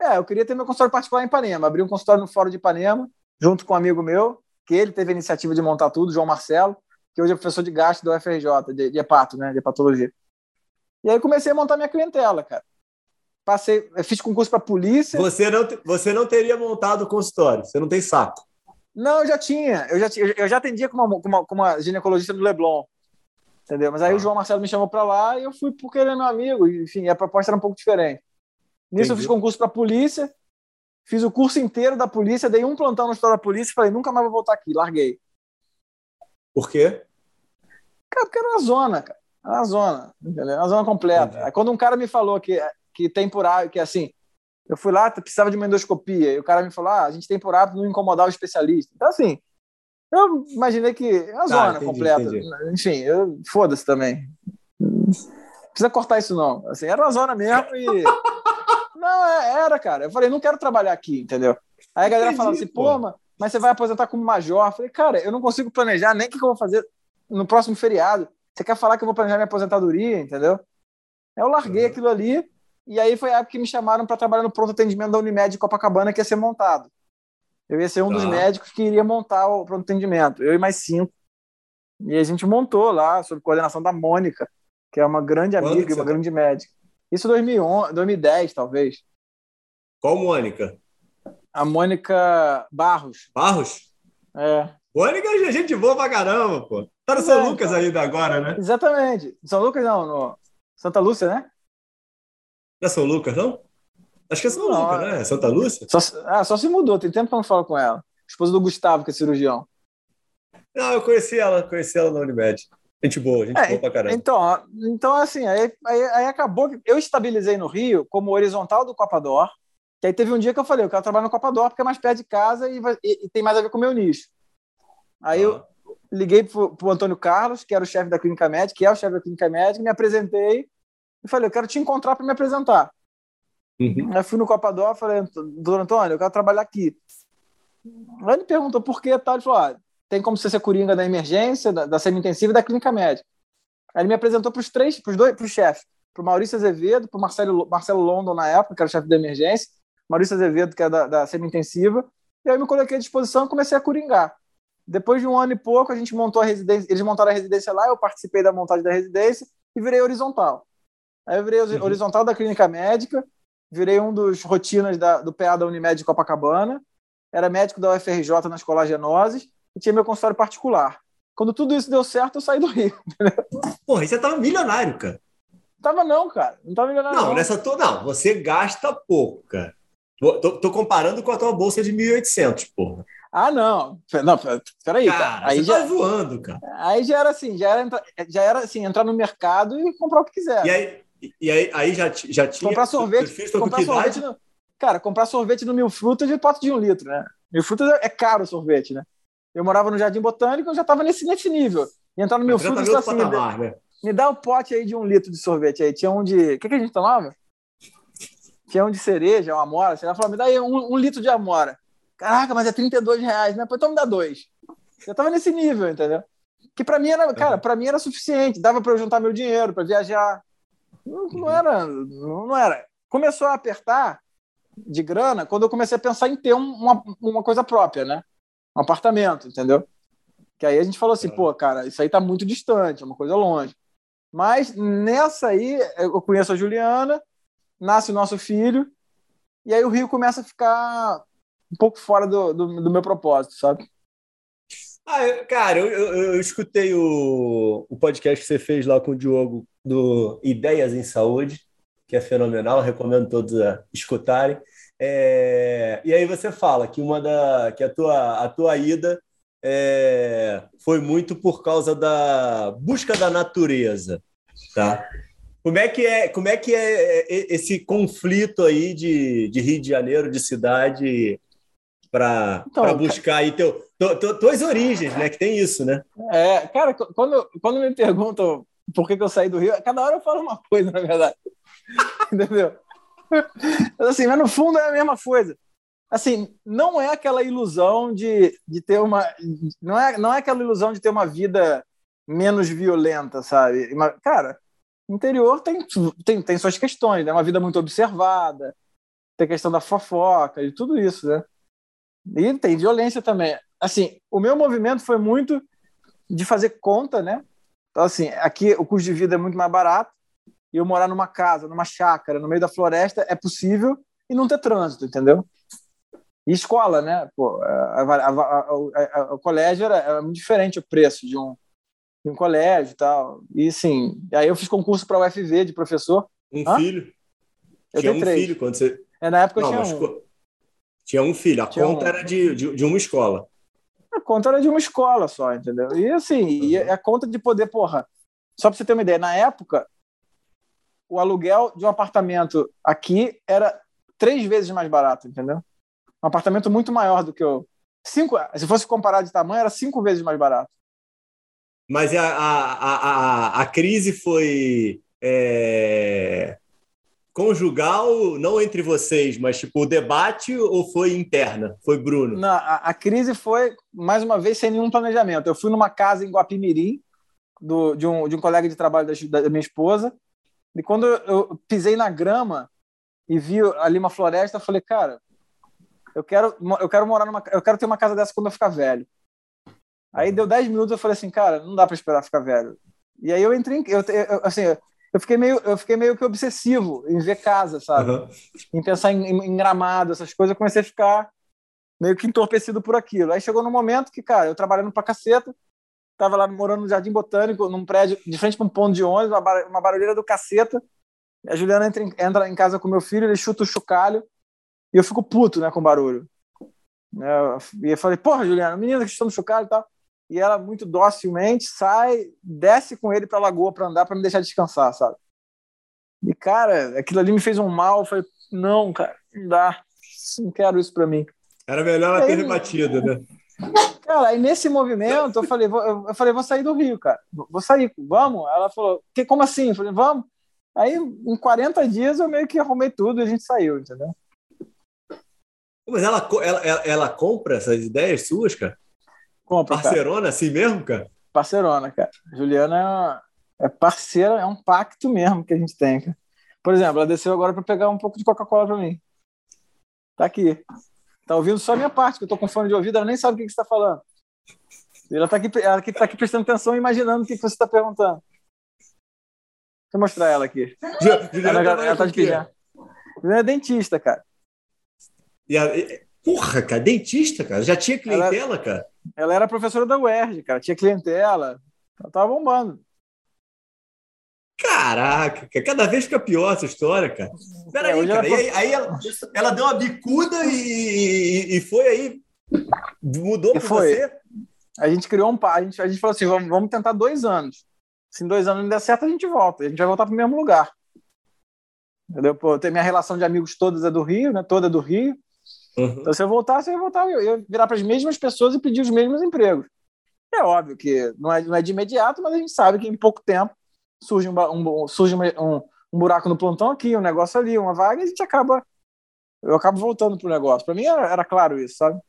É, eu queria ter meu consultório particular em Ipanema. Abri um consultório no Fórum de Ipanema, junto com um amigo meu, que ele teve a iniciativa de montar tudo, João Marcelo, que hoje é professor de gastro do UFRJ, de, de hepato, né, de hepatologia. E aí comecei a montar minha clientela, cara. Passei, eu fiz concurso para polícia. Você não, você não teria montado o consultório, você não tem saco. Não, eu já tinha. Eu já, tinha- eu já atendia com uma, com uma, com uma ginecologista do Leblon. Entendeu? Mas aí Ah. o João Marcelo me chamou para lá e eu fui porque ele é meu amigo. Enfim, a proposta era um pouco diferente. Nisso eu Entendi. fiz concurso para polícia, fiz o curso inteiro da polícia, dei um plantão no história da polícia e falei, nunca mais vou voltar aqui, larguei. Por quê? Cara, porque era uma zona, cara. Era uma zona, entendeu? Uma zona completa. Entendi. Aí quando um cara me falou que, que tem por hábito, que assim, eu fui lá, precisava de uma endoscopia, e o cara me falou, ah, a gente tem por hábito não incomodar o especialista. Então, assim, eu imaginei que é uma Tá, zona entendi, completa. entendi. Enfim, eu, foda-se também. Não precisa cortar isso, não. Assim, era uma zona mesmo e. [LAUGHS] não, é- era, cara. Eu falei, não quero trabalhar aqui, entendeu? Aí a galera Entendi, falava assim, pô. pô, mas- mas você vai aposentar como major. Eu falei, cara, eu não consigo planejar nem o que eu vou fazer no próximo feriado. Você quer falar que eu vou planejar minha aposentadoria, entendeu? Eu larguei Uhum. aquilo ali e aí foi a época que me chamaram para trabalhar no pronto atendimento da Unimed de Copacabana, que ia ser montado. Eu ia ser um dos Tá. médicos que iria montar o pronto atendimento. Eu e mais cinco. E a gente montou lá, sob coordenação da Mônica, que é uma grande Quando amiga e uma grande médica. Isso em 2011, 2010, talvez. Qual Mônica? A Mônica Barros. Barros? É, Mônica é gente boa pra caramba, pô. Tá no Pois São é, Lucas então. ainda agora, né? exatamente. São Lucas, não, no Santa Lúcia, né? Não é São Lucas, não? Acho que é São Não, Lucas, é- né? Santa Lúcia? Só, ah, só se mudou, tem tempo que eu não falo com ela. Esposa do Gustavo, que é cirurgião. Não, eu conheci ela, conheci ela na Unimed. Gente boa, gente É, boa pra caramba. Então, então assim, aí, aí, aí acabou que eu estabilizei no Rio como horizontal do Copador. Que aí teve um dia que eu falei, eu quero trabalhar no Copador porque é mais perto de casa e, vai- e- e tem mais a ver com o meu nicho. Aí eu Ah, liguei pro, pro Antônio Carlos, que era o chefe da Clínica Médica, que é o chefe da Clínica Médica, me apresentei e falei, eu quero te encontrar para me apresentar. uhum. Aí fui no Copador, falei, doutor Antônio, eu quero trabalhar aqui. Aí ele perguntou por que tal, ele falou, ah, tem como você ser coringa da emergência, da, da semi-intensiva e da clínica médica. Aí ele me apresentou para os três, para os dois, para o chefe, para o Maurício Azevedo, para o Marcelo, Marcelo London na época, que era o chefe da emergência, Maurício Azevedo, que era da, da semi-intensiva, e aí eu me coloquei à disposição e comecei a coringar. Depois de um ano e pouco, a gente montou a residência, eles montaram a residência lá, eu participei da montagem da residência e virei horizontal. Aí eu virei Uhum. horizontal da clínica médica, virei um dos rotinas da, do PA da Unimed de Copacabana, era médico da UFRJ nas colagenoses e tinha meu consultório particular. Quando tudo isso deu certo, eu saí do Rio. [LAUGHS] Porra, e você tava milionário, cara. Tava não, cara. Não tava milionário, Não, não. nessa toda. Não, você gasta pouco, cara. Tô, tô- comparando com a tua bolsa de 1.800, porra. Ah, não. Não, peraí, cara. Cara, Aí você já, tá voando, cara. aí já era assim, já era, já era assim, entrar no mercado e comprar o que quiser. E aí, e aí, aí já, já tinha. comprar sorvete, comprar sorvete no, cara, comprar sorvete no Mil Frutas de pote de um litro, né? Mil Frutas é é caro o sorvete, né? Eu morava no Jardim Botânico, eu já estava nesse, nesse nível. E entrar no Mil tá Frutas outro assim, me dá- patamar, né? me dá o pote aí de um litro de sorvete aí. Tinha um de. O que, que a gente tomava? Tinha um de cereja, uma amora. Você falou, me dá aí um, um litro de amora. Caraca, mas é 32 reais, né? Pô, Então me dá dois. Eu tava nesse nível, entendeu? Que pra mim era, cara, pra mim era suficiente. Dava pra eu juntar meu dinheiro, pra viajar. Não, não era, não, não era. Começou a apertar de grana quando eu comecei a pensar em ter um- uma, uma coisa própria, né? Um apartamento, entendeu? Que aí a gente falou assim, É. pô, cara, isso aí tá muito distante, é uma coisa longe. Mas nessa aí, eu conheço a Juliana, nasce o nosso filho, e aí o Rio começa a ficar um pouco fora do, do, do meu propósito, sabe? Ah, eu- cara, eu, eu, eu escutei o, o podcast que você fez lá com o Diogo do Ideias em Saúde, que é fenomenal, recomendo todos a escutarem. É, e aí você fala que uma da que a tua, a tua ida é, foi muito por causa da busca da natureza, tá? Como é que é, como é, que é é, esse conflito aí de, de Rio de Janeiro, de cidade, para Então, buscar aí teu, tu- tu- tuas origens, né? Que tem isso, né? É, cara, qu- quando, quando me perguntam por que, que eu saí do Rio, cada hora eu falo uma coisa, na verdade. [LAUGHS] Entendeu? Mas, Assim, mas no fundo é a mesma coisa. Assim, não é aquela ilusão de, de ter uma. Não é, não é aquela ilusão de ter uma vida menos violenta, sabe? Cara, interior tem, tem, tem suas questões, né? Uma vida muito observada, tem a questão da fofoca e tudo isso, né? E tem violência também. Assim, o meu movimento foi muito de fazer conta, né? Então, assim, aqui o custo de vida é muito mais barato e eu morar numa casa, numa chácara, no meio da floresta é possível e não ter trânsito, entendeu? E escola, né? Pô, a- a- a- o colégio era, era muito diferente o preço de um, de um colégio e tal. E, sim, aí eu fiz concurso para a UFV de professor. Um Hã? filho. Eu tinha um três. filho quando você. É, na época eu Não, tinha mas um. co- tinha um filho. A Tinha conta um. era de, de, de uma escola. A conta era de uma escola só, entendeu? E assim, e Uhum. a conta de poder, porra. Só pra você ter uma ideia, na época, o aluguel de um apartamento aqui era três vezes mais barato, entendeu? Um apartamento muito maior do que o. Cinco, se fosse comparar de tamanho, era cinco vezes mais barato. Mas a, a, a, a, a crise foi é, conjugal, não entre vocês, mas tipo o debate ou foi interna? Foi Bruno? Na, a, a crise foi, mais uma vez, sem nenhum planejamento. Eu fui numa casa em Guapimirim, do, de, um, de um colega de trabalho da, da minha esposa, e quando eu pisei na grama e vi ali uma floresta, eu falei, cara, eu quero, eu quero morar numa, eu quero ter uma casa dessa quando eu ficar velho. Aí deu 10 minutos, eu falei assim, cara, não dá para esperar ficar velho. E aí eu entrei, em- eu, eu, assim, eu fiquei meio, eu fiquei meio que obsessivo em ver casa, sabe? Aham. em pensar em, em- em gramado, essas coisas, eu comecei a ficar meio que entorpecido por aquilo. Aí chegou no momento que, cara, eu trabalhando pra caceta, tava lá morando no Jardim Botânico, num prédio de frente para um ponto de ônibus, uma, bar- uma barulheira do caceta. A Juliana entra em, entra em casa com meu filho, ele chuta o chocalho e eu fico puto, né, com o barulho. Né, E eu falei, porra, Juliana, menina que chuta no chocalho e tal. E ela muito docilmente sai, desce com ele para a lagoa para andar, para me deixar descansar, sabe? E, cara, aquilo ali me fez um mal. Eu falei, não, cara, não dá. Não quero isso para mim. Era melhor ela ter rebatido, né? Cara, aí nesse movimento eu falei, vou, eu falei, vou sair do Rio, cara. Vou sair, vamos? Ela falou, que, como assim? Eu falei, vamos. Aí, em 40 dias, eu meio que arrumei tudo e a gente saiu, entendeu? Mas ela, ela, ela, ela compra essas ideias suas, cara? Compra. Parcerona, cara. assim mesmo, cara? Parcerona, cara. Juliana é, é parceira, é um pacto mesmo que a gente tem, cara. Por exemplo, ela desceu agora para pegar um pouco de Coca-Cola para mim. Tá aqui. Tá ouvindo só a minha parte, que eu tô com fone de ouvido, ela nem sabe o que, que você está falando. Ela tá aqui, ela tá aqui prestando atenção e imaginando o que, que você está perguntando. Deixa eu mostrar ela aqui. Juliana, ela, ela tá de pijama. Juliana é dentista, cara. E a, porra, cara, dentista, cara. Já tinha clientela, ela, cara? Ela era professora da UERJ, cara. Tinha clientela. Ela tava bombando. Caraca, cada vez fica pior essa história, cara. Peraí, é, cara. Ela... Aí, aí ela, ela, deu uma bicuda e, e, foi aí. Mudou para você? A gente criou um. A gente, a gente falou assim: vamos, vamos tentar dois anos. Se em dois anos não der certo, a gente volta. A gente vai voltar para o mesmo lugar. Entendeu? Pô, tem minha relação de amigos todas é do Rio, né? Toda é do Rio. Uhum. Então, se eu voltasse, eu ia voltar, eu ia virar para as mesmas pessoas e pedir os mesmos empregos. É óbvio que não é, não é de imediato, mas a gente sabe que em pouco tempo surge um, um surge um, um, buraco no plantão aqui, um negócio ali, uma vaga, e a gente acaba. Eu acabo voltando pro negócio. Para mim era, era, claro isso, sabe?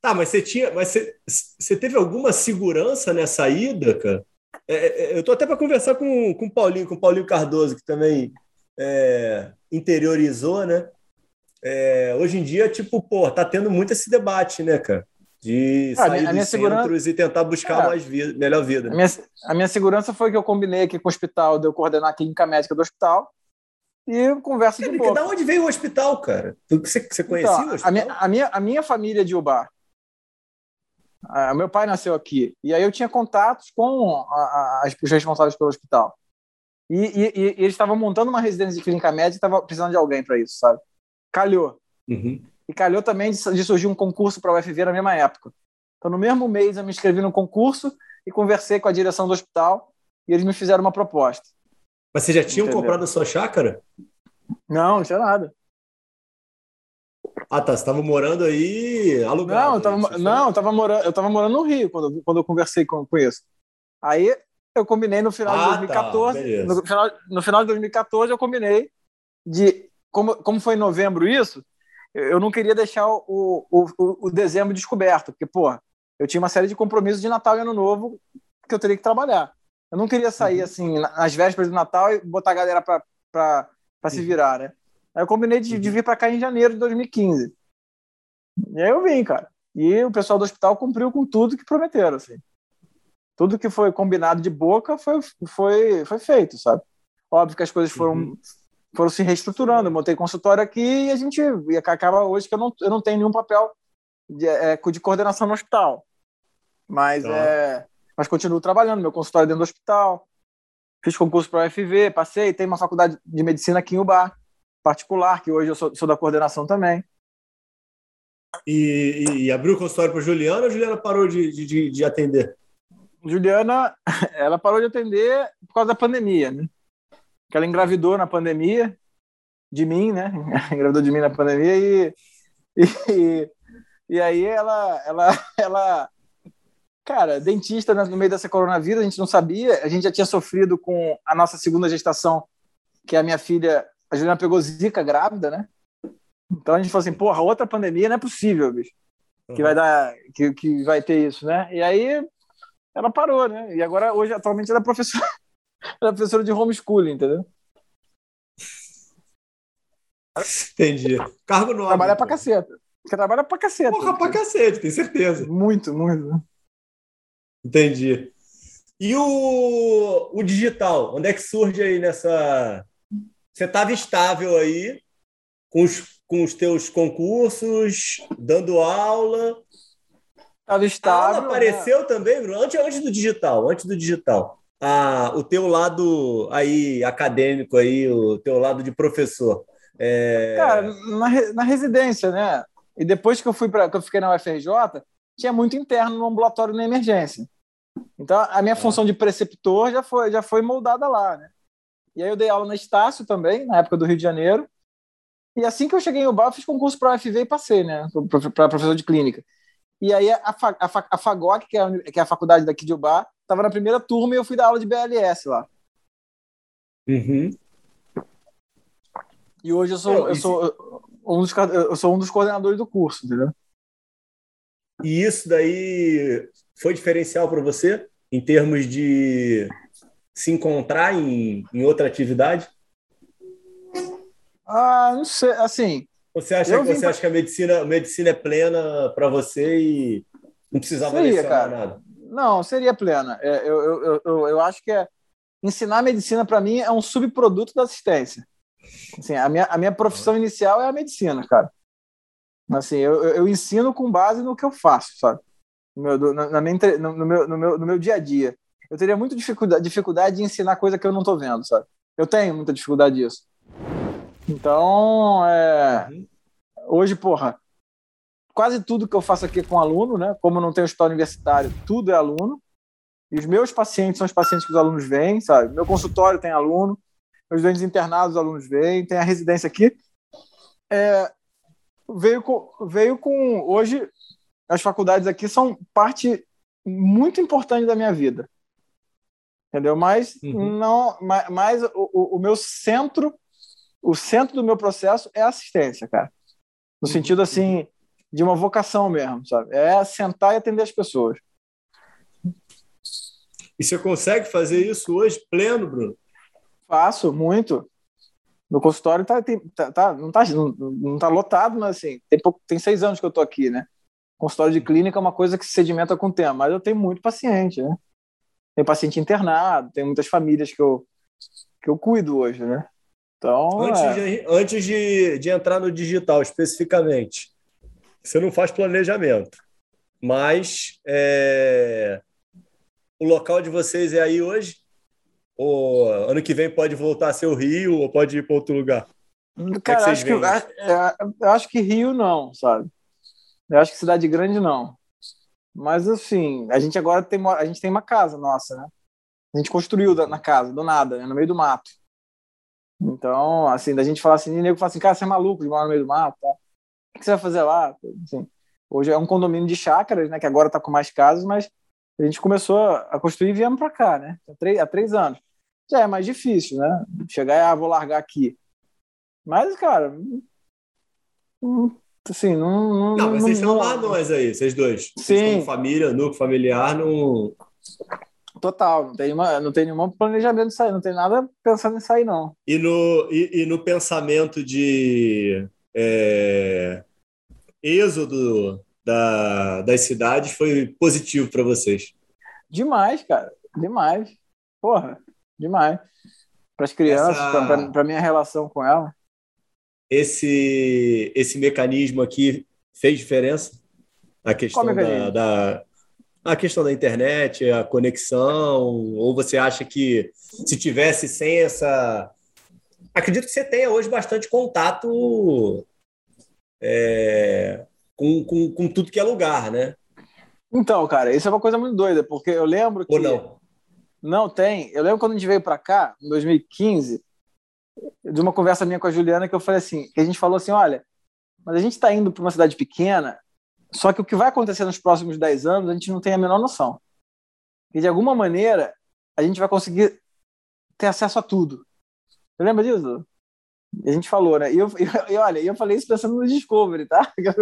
Tá, mas você tinha. Mas você, você teve alguma segurança nessa ida, cara? É, é, eu tô até para conversar com, com o Paulinho, com o Paulinho Cardoso, que também é, interiorizou, né? É, hoje em dia, tipo, pô, tá tendo muito esse debate, né, cara? de sair a minha, a minha segurança... e tentar buscar é. mais vida, melhor vida. A minha, a minha segurança foi que eu combinei aqui com o hospital, de eu coordenar a clínica médica do hospital e conversa de boa. Da onde veio o hospital, cara? Você, você conhecia então, o hospital? A minha, a minha, a minha família é de Ubar. Ah, meu pai nasceu aqui. E aí eu tinha contatos com a, a, as, os responsáveis pelo hospital. E, e, e, eles estavam montando uma residência de clínica médica e estavam precisando de alguém para isso, sabe? Calhou. Uhum. E calhou também de, de surgir um concurso para a UFV na mesma época. Então, no mesmo mês, eu me inscrevi no concurso e conversei com a direção do hospital e eles me fizeram uma proposta. Mas vocês já tinham Entendeu? comprado a sua chácara? Não, não tinha nada. Ah, tá. Você estava morando aí alugado. Não, eu tava, não, eu estava morando, eu tava morando no Rio quando, quando eu conversei com, com isso. Aí eu combinei no final ah, de 2014. Tá, no, final, no final de 2014, eu combinei de. Como, como foi em novembro isso, eu não queria deixar o, o, o, o dezembro descoberto, porque, pô, eu tinha uma série de compromissos de Natal e Ano Novo que eu teria que trabalhar. Eu não queria sair uhum. assim nas vésperas do Natal e botar a galera para se virar, né? Aí eu combinei de, de uhum. vir para cá em janeiro de 2015. E aí eu vim, cara. E o pessoal do hospital cumpriu com tudo que prometeram, assim. Tudo que foi combinado de boca foi, foi, foi feito, sabe? Óbvio que as coisas foram uhum foram se reestruturando. Eu montei consultório aqui e a gente e acaba hoje que eu não, eu não tenho nenhum papel de, é, de coordenação no hospital. Mas, tá. é, mas continuo trabalhando, meu consultório dentro do hospital. Fiz concurso para o UFV, passei. Tem uma faculdade de medicina aqui em Ubar, particular, que hoje eu sou, sou da coordenação também. E, e, e abriu o consultório para Juliana ou Juliana parou de, de, de atender? Juliana, [LAUGHS] ela parou de atender por causa da pandemia, né? Que ela engravidou na pandemia de mim, né? [LAUGHS] engravidou de mim na pandemia e, e, e aí ela, ela, ela, cara, dentista no meio dessa coronavírus, a gente não sabia, a gente já tinha sofrido com a nossa segunda gestação, que é a minha filha, a Juliana pegou zika grávida, né? Então a gente falou assim, porra, outra pandemia não é possível, bicho, que vai dar, que, que vai ter isso, né? E aí ela parou, né? E agora, hoje, atualmente, ela é professora, ela é professora de homeschooling, entendeu? Entendi. Cargo nobre. Trabalha pra caceta. Você trabalha pra caceta. Porra, pra cacete, tem certeza. Muito, muito. Entendi. E o, o digital, onde é que surge aí nessa. Você estava estável aí, com os, com os teus concursos, dando aula. Estava estável. A aula apareceu né? também, Bruno? Antes, antes do digital, antes do digital. Ah, o teu lado aí acadêmico aí, o teu lado de professor. É... Cara, na, na residência, né? E depois que eu fui para que eu fiquei na UFRJ, tinha muito interno no ambulatório na emergência. Então, a minha função de preceptor já foi, já foi moldada lá, né? E aí eu dei aula na Estácio também, na época do Rio de Janeiro. E assim que eu cheguei em eu fiz concurso para a UFV e passei, né? Para professor de clínica. E aí a, a, a, FAGOC, que é a, que é a faculdade daqui de Ubá, estava na primeira turma e eu fui dar aula de BLS lá. Uhum. E hoje eu sou, eu, sou um dos, eu sou um dos coordenadores do curso, entendeu? E isso daí foi diferencial para você em termos de se encontrar em, em outra atividade? Ah, não sei, assim. Você acha, você pra... acha que a medicina, a medicina é plena para você e não precisava seria, cara. nada? Não, seria plena. É, eu, eu, eu, eu acho que é, ensinar medicina para mim é um subproduto da assistência. Assim, a, minha, a minha profissão inicial é a medicina, cara. Assim, eu, eu ensino com base no que eu faço, sabe? No meu, na, na minha, no, no, meu, no, meu, no meu dia a dia. Eu teria muita dificuldade, dificuldade de ensinar coisa que eu não estou vendo, sabe? Eu tenho muita dificuldade disso. Então, é, uhum. hoje, porra, quase tudo que eu faço aqui é com aluno, né? Como eu não tenho hospital universitário, tudo é aluno. E os meus pacientes são os pacientes que os alunos vêm, sabe? Meu consultório tem aluno, meus doentes internados, os alunos vêm, tem a residência aqui. É, veio, com, veio com. Hoje, as faculdades aqui são parte muito importante da minha vida. Entendeu? Mas, uhum. não, mas, mas o, o meu centro o centro do meu processo é assistência, cara. No uhum. sentido assim de uma vocação mesmo, sabe? É sentar e atender as pessoas. E você consegue fazer isso hoje pleno, Bruno? Faço muito. Meu consultório tá, tem, tá, tá, não, tá, não, não tá lotado, mas assim, tem, pouco, tem seis anos que eu tô aqui, né? Consultório de clínica é uma coisa que se sedimenta com o tempo, mas eu tenho muito paciente, né? Tem paciente internado, tem muitas famílias que eu, que eu cuido hoje, né? Então, antes, é... de, antes de, de entrar no digital especificamente, você não faz planejamento, mas é, o local de vocês é aí hoje? Ou ano que vem pode voltar a ser o Rio ou pode ir para outro lugar? Cara, é que acho, que, eu acho que Rio não, sabe? Eu acho que cidade grande não. Mas assim, a gente agora tem a gente tem uma casa nossa, né? A gente construiu na casa, do nada, né? no meio do mato. Então, assim, da gente falar assim, nego fala assim, cara, você é maluco de morar no meio do mato, tá? O que você vai fazer lá? Assim, hoje é um condomínio de chácaras, né, que agora está com mais casas, mas a gente começou a construir e viemos para cá, né? Há três, há três anos. Já é mais difícil, né? Chegar e, ah, vou largar aqui. Mas, cara, assim, não... Não, não mas vocês não, são lá nós aí, vocês dois. Sim. Vocês família, núcleo familiar, não... Total, não tem, uma, não tem nenhum planejamento de sair, não tem nada pensando em sair, não. E no, e, e no pensamento de é, êxodo da, das cidades foi positivo para vocês? Demais, cara, demais. Porra, demais. Para as crianças, Essa... para a minha relação com ela. Esse, esse mecanismo aqui fez diferença? A questão da, da a questão da internet, a conexão, ou você acha que se tivesse sem essa. Acredito que você tenha hoje bastante contato é, com, com, com tudo que é lugar, né? Então, cara, isso é uma coisa muito doida, porque eu lembro que. Ou não? Não tem. Eu lembro quando a gente veio para cá, em 2015, de uma conversa minha com a Juliana, que eu falei assim: que a gente falou assim, olha, mas a gente está indo para uma cidade pequena só que o que vai acontecer nos próximos 10 anos, a gente não tem a menor noção. E de alguma maneira, a gente vai conseguir ter acesso a tudo. Você lembra disso? A gente falou, né? E, eu, [LAUGHS] e, olha, eu falei isso pensando no Discovery, tá? [LAUGHS] Eu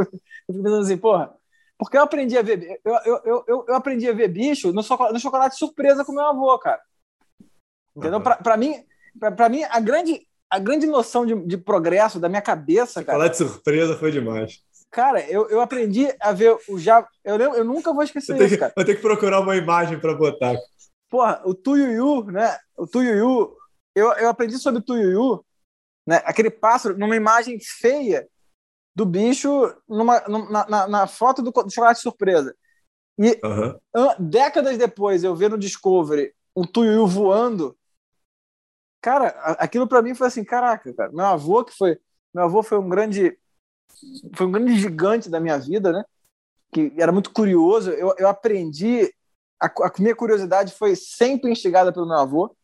fico pensando assim, porra, porque eu aprendi a ver. Eu, eu, eu, eu aprendi a ver bicho no, chocolate, no chocolate surpresa com meu avô, cara. Entendeu? Uhum. Para mim, pra, mim, a grande, a grande noção de, de progresso da minha cabeça, chocolate cara. Chocolate surpresa foi demais. Cara, eu, eu aprendi a ver o já. Eu, eu nunca vou esquecer eu isso, cara. Vou ter que procurar uma imagem para botar. Porra, o Tuiuiu, né? O Tuiuiu, eu, eu aprendi sobre o Tuiuiu, né? Aquele pássaro numa imagem feia do bicho numa, na, na, na foto do, do, chocolate surpresa. E uhum. décadas depois eu ver no Discovery um Tuiuiu voando. Cara, aquilo para mim foi assim, caraca, cara. Meu avô que foi, meu avô foi um grande foi um grande gigante da minha vida, né? Que era muito curioso. Eu, eu aprendi a, a minha curiosidade foi sempre instigada pelo meu avô.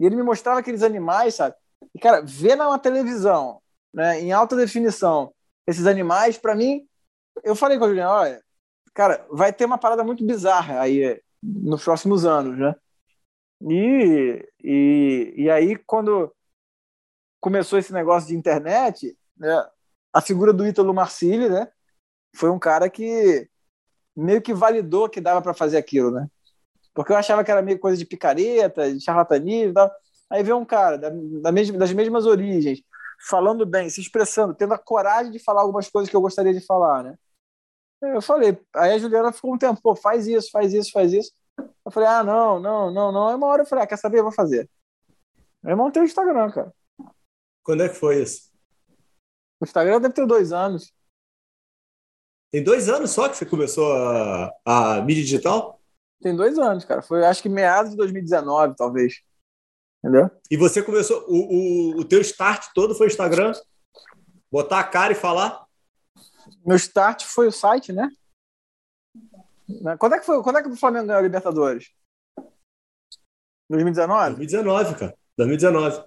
E ele me mostrava aqueles animais, sabe? E, cara, ver na televisão, né, em alta definição, esses animais, para mim, eu falei com a Juliana, olha, cara, vai ter uma parada muito bizarra aí nos próximos anos, né? E, e, e aí, quando começou esse negócio de internet, né, a figura do Ítalo Marcilli, né, foi um cara que meio que validou que dava para fazer aquilo, né? Porque eu achava que era meio coisa de picareta, de charlatanismo e tal. Aí veio um cara da, da mesma, das mesmas origens, falando bem, se expressando, tendo a coragem de falar algumas coisas que eu gostaria de falar, né? Eu falei, aí a Juliana ficou um tempo, pô, faz isso, faz isso, faz isso. Eu falei, ah, não, não, não, não. Aí uma hora eu falei, ah, quer saber? Eu vou fazer. Aí eu montei o Instagram, cara. Quando é que foi isso? O Instagram deve ter dois anos. Tem dois anos só que você começou a, a mídia digital? Tem dois anos, cara. Foi acho que meados de 2019, talvez. Entendeu? E você começou. O, o, o teu start todo foi Instagram? Botar a cara e falar? Meu start foi o site, né? Quando é que foi? Quando é que o Flamengo ganhou a Libertadores? 2019? 2019, cara. 2019.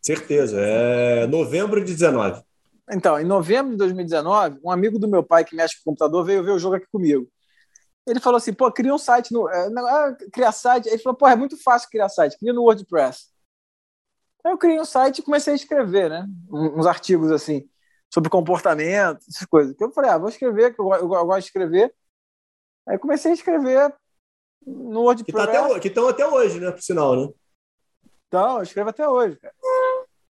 Certeza. É novembro de 19. Então, em novembro de 2019, um amigo do meu pai que mexe com o computador veio ver o jogo aqui comigo. Ele falou assim: pô, cria um site no. É, ah, criar site. Ele falou: pô, é muito fácil criar site, cria no WordPress. Aí eu criei um site e comecei a escrever, né? Uns artigos assim, sobre comportamento, essas coisas. Que eu falei: ah, vou escrever, que eu, eu, eu gosto de escrever. Aí comecei a escrever no WordPress. Que tá estão até, até hoje, né? Por sinal, né? Então, eu escrevo até hoje, cara.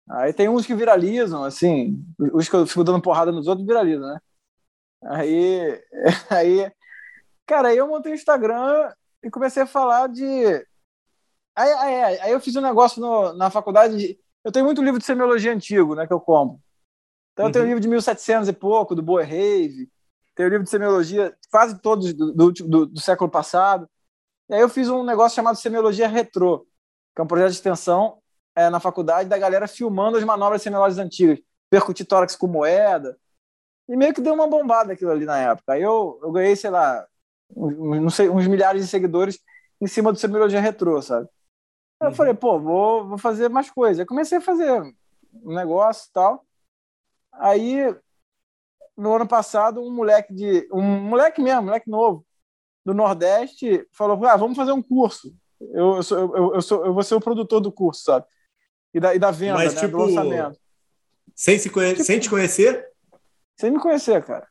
Aí tem uns que viralizam, assim, os que eu fico dando porrada nos outros viralizam, né? Aí, [LAUGHS] aí, cara, aí eu montei o Instagram e comecei a falar de. Aí, aí, aí eu fiz um negócio no, na faculdade. De... Eu tenho muito livro de semiologia antigo, né, que eu compro. Então eu tenho uhum. livro de 1700 e pouco, do Boerhaave, tenho livro de semiologia quase todos do, do, do, do século passado. E aí eu fiz um negócio chamado Semiologia Retrô, que é um projeto de extensão é, na faculdade da galera filmando as manobras semiológicas antigas, percutir tórax com moeda. E meio que deu uma bombada aquilo ali na época. Aí eu, eu ganhei, sei lá, não sei, uns milhares de seguidores em cima do semiologia retrô, sabe? Eu uhum. falei, pô, vou, vou fazer mais coisas. Aí comecei a fazer um negócio e tal. Aí, no ano passado, um moleque de. Um moleque mesmo, moleque novo, do Nordeste, falou: ah, vamos fazer um curso. Eu, eu, sou, eu, eu, sou, eu vou ser o produtor do curso, sabe? e da, e da venda, Mas, né, tipo, do lançamento. Sem, se conhe... tipo, sem te conhecer? Sem me conhecer, cara.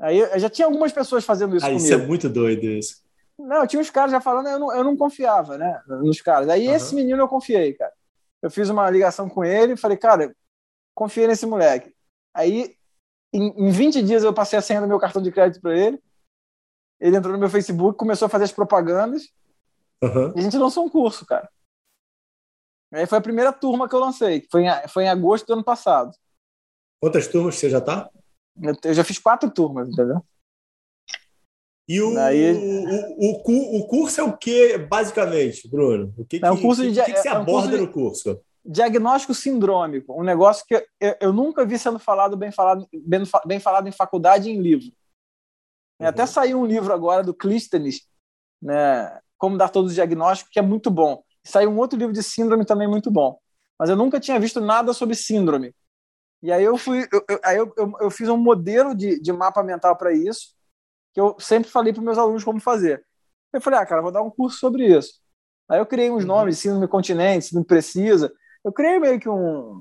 Aí eu já tinha algumas pessoas fazendo isso ah, comigo. Isso é muito doido isso. Não, tinha uns caras já falando, eu não, eu não confiava, né, nos caras. Aí uhum. esse menino eu confiei, cara. Eu fiz uma ligação com ele e falei, cara, confiei nesse moleque. Aí, em, em 20 dias, eu passei a senha do meu cartão de crédito para ele. Ele entrou no meu Facebook, começou a fazer as propagandas. Uhum. E a gente lançou um curso, cara. Aí foi a primeira turma que eu lancei, que foi em, foi em agosto do ano passado. Quantas turmas você já tá? Eu já fiz quatro turmas, entendeu? E o, Daí... o, o, o, curso é o que, basicamente, Bruno? O que, que, é um curso de, que, que, você é aborda um no curso? Diagnóstico sindrômico, um negócio que eu, eu, nunca vi sendo falado bem falado, bem, bem falado em faculdade e em livro. Uhum. Até saiu um livro agora do Clístenes, né, Como Dar Todos os Diagnósticos, que é muito bom. Saiu um outro livro de síndrome também muito bom. Mas eu nunca tinha visto nada sobre síndrome. E aí eu fui, eu, eu, aí eu, eu, eu, fiz um modelo de, de mapa mental para isso, que eu sempre falei para meus alunos como fazer. Eu falei, ah, cara, vou dar um curso sobre isso. Aí eu criei uns uhum. nomes, síndrome continente, síndrome precisa. Eu criei meio que um,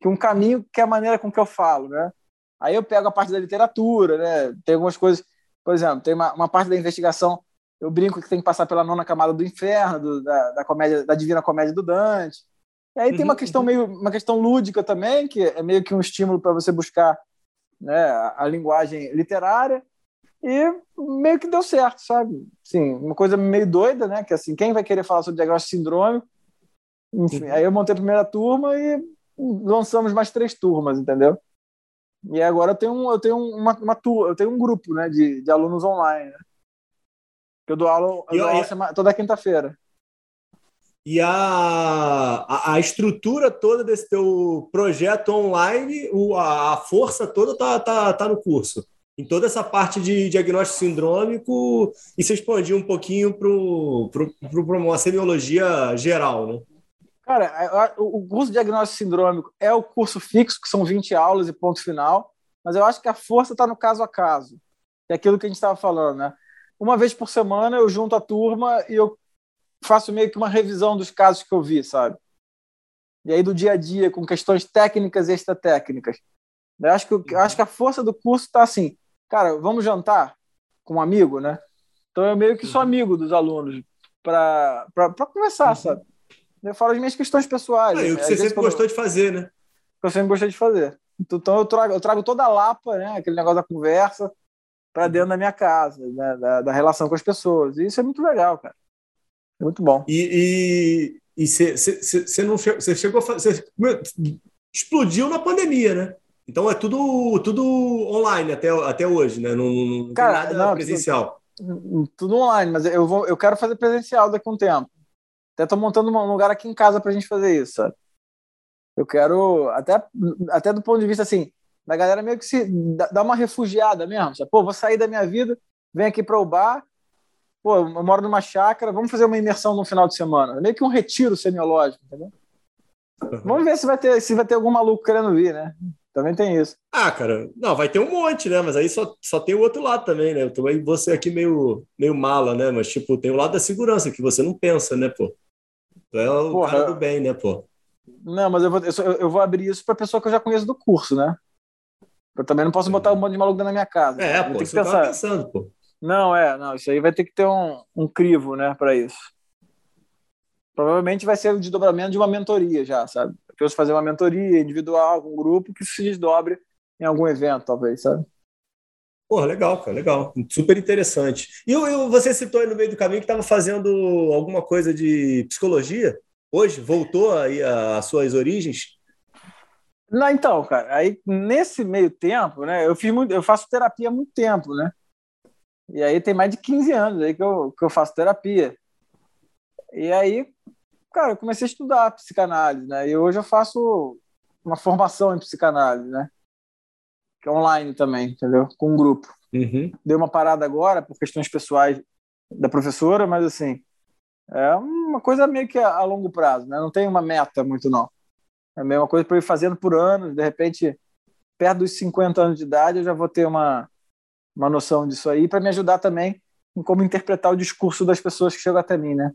que um caminho que é a maneira com que eu falo, né? Aí eu pego a parte da literatura, né? Tem algumas coisas, por exemplo, tem uma, uma parte da investigação eu brinco que tem que passar pela nona camada do inferno, do, da, da, comédia, da divina comédia do Dante. E aí tem uma uhum, questão uhum. meio uma questão lúdica também, que é meio que um estímulo para você buscar né, a, a, linguagem literária. E meio que deu certo, sabe? Sim, uma coisa meio doida, né? Que assim, quem vai querer falar sobre diagnóstico sindrômico? Enfim, uhum. aí eu montei a primeira turma e lançamos mais três turmas, entendeu? E agora eu tenho, eu tenho uma, uma eu tenho um grupo né, de, de alunos online. Né? Eu dou aula, eu dou aula semana, toda quinta-feira. E a, a, estrutura toda desse teu projeto online, o, a, a força toda tá, tá, tá no curso. em toda essa parte de diagnóstico sindrômico e se expandir um pouquinho para uma semiologia geral, né? Cara, o curso de diagnóstico sindrômico é o curso fixo, que são 20 aulas e ponto final, mas eu acho que a força está no caso a caso. É aquilo que a gente estava falando, né? Uma vez por semana eu junto a turma e eu faço meio que uma revisão dos casos que eu vi, sabe? E aí do dia a dia, com questões técnicas e extratécnicas. Eu acho que, eu acho que a força do curso está assim, cara, vamos jantar com um amigo, né? Então eu meio que sou uhum. amigo dos alunos para conversar, uhum. sabe? Eu falo as minhas questões pessoais. Ah, e o que você sempre gostou de fazer, né? eu sempre gostei de fazer. Então eu trago, eu trago toda a lapa, né? Aquele negócio da conversa para uhum. dentro da minha casa, né? da, da, relação com as pessoas. E isso é muito legal, cara. Muito bom. E você não você chegou a fazer, explodiu na pandemia, né? Então é tudo, tudo online até, até hoje, né? Não, não Cara, tem nada não, presencial. Tudo, tudo, online, mas eu, vou, eu quero fazer presencial daqui a um tempo. Até tô montando um lugar aqui em casa pra gente fazer isso, sabe? Eu quero, até, até do ponto de vista assim, da galera meio que se dá uma refugiada mesmo. Sabe? Pô, vou sair da minha vida, vem aqui para o bar, pô, eu moro numa chácara, vamos fazer uma imersão no final de semana. Meio que um retiro semiológico, entendeu? Uhum. Vamos ver se vai ter, se vai ter algum maluco querendo vir, né? Também tem isso. Ah, cara, não, vai ter um monte, né? Mas aí só, só tem o outro lado também, né? Eu também você aqui meio, meio mala, né? Mas, tipo, tem o lado da segurança, que você não pensa, né, pô? Tu é o Porra, cara do bem, né, pô? Não, mas eu vou, eu, eu vou abrir isso para pessoa que eu já conheço do curso, né? Eu também não posso botar um monte de maluco dentro da minha casa. É, pô, você pensar. pensando, pô. Não, é, não, isso aí vai ter que ter um, um crivo, né, para isso. Provavelmente vai ser o desdobramento de uma mentoria já, sabe? Eu fazer uma mentoria individual com um grupo que se desdobre em algum evento, talvez, sabe? Porra, legal, cara, legal. Super interessante. E eu, você citou aí no meio do caminho que estava fazendo alguma coisa de psicologia. Hoje, voltou aí às suas origens? Não, então, cara, aí nesse meio tempo, né, eu fiz muito, eu faço terapia há muito tempo, né? E aí tem mais de 15 anos aí que eu, que eu faço terapia. E aí, cara, eu comecei a estudar psicanálise, né? E hoje eu faço uma formação em psicanálise, né? Que é online também, entendeu? Com um grupo. Uhum. Dei uma parada agora por questões pessoais da professora, mas assim, é uma coisa meio que a, longo prazo, né? Não tem uma meta muito, não. É a mesma coisa para eu ir fazendo por anos, de repente, perto dos 50 anos de idade, eu já vou ter uma, uma noção disso aí, para me ajudar também em como interpretar o discurso das pessoas que chegam até mim, né?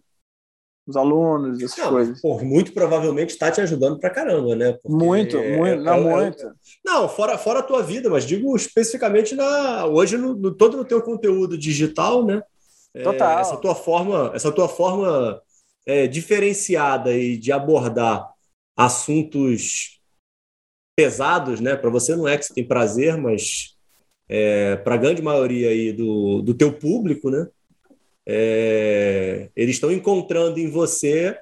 Os alunos, essas não, coisas. Pô, muito provavelmente está te ajudando pra caramba, né? Porque muito, muito, é, não, é, muito. É, não, fora, fora a tua vida, mas digo especificamente na, hoje no, no todo no teu conteúdo digital, né? É, Total. essa tua forma, essa tua forma é, diferenciada e de abordar assuntos pesados, né? Para você não é que você tem prazer, mas é, para a grande maioria aí do, do teu público, né? É, eles estão encontrando em você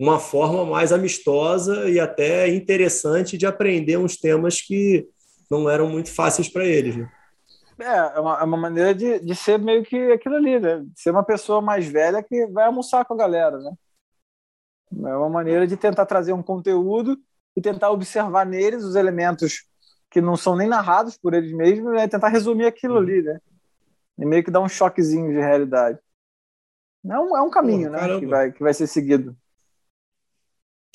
uma forma mais amistosa e até interessante de aprender uns temas que não eram muito fáceis para eles. Né? É, é uma, é uma maneira de, de ser meio que aquilo ali, né? Ser uma pessoa mais velha que vai almoçar com a galera, né? É uma maneira de tentar trazer um conteúdo e tentar observar neles os elementos que não são nem narrados por eles mesmos, né? tentar resumir aquilo ali, né? E meio que dar um choquezinho de realidade. É um, é um caminho, Pô, né? Que vai, que vai ser seguido.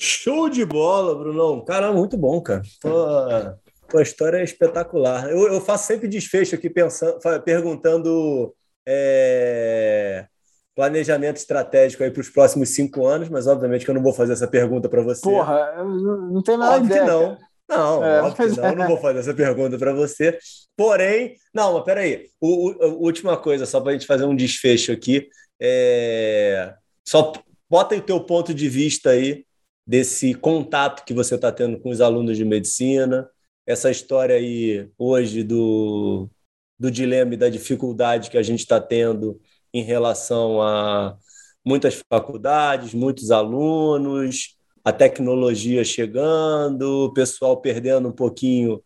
Show de bola, Brunão. Caramba, muito bom, cara. Pô, a história é espetacular. Eu, eu faço sempre desfecho aqui pensando, perguntando é, planejamento estratégico aí para os próximos cinco anos, mas obviamente que eu não vou fazer essa pergunta para você. Porra, não tem nada Óbvio ideia. Que não. Cara. Não, é, óbvio não, é. não vou fazer essa pergunta para você. Porém, não, mas peraí. O, o, última coisa, só para a gente fazer um desfecho aqui. É... Só bota aí o teu ponto de vista aí desse contato que você está tendo com os alunos de medicina, essa história aí hoje do, do dilema e da dificuldade que a gente está tendo em relação a muitas faculdades, muitos alunos, a tecnologia chegando, o pessoal perdendo um pouquinho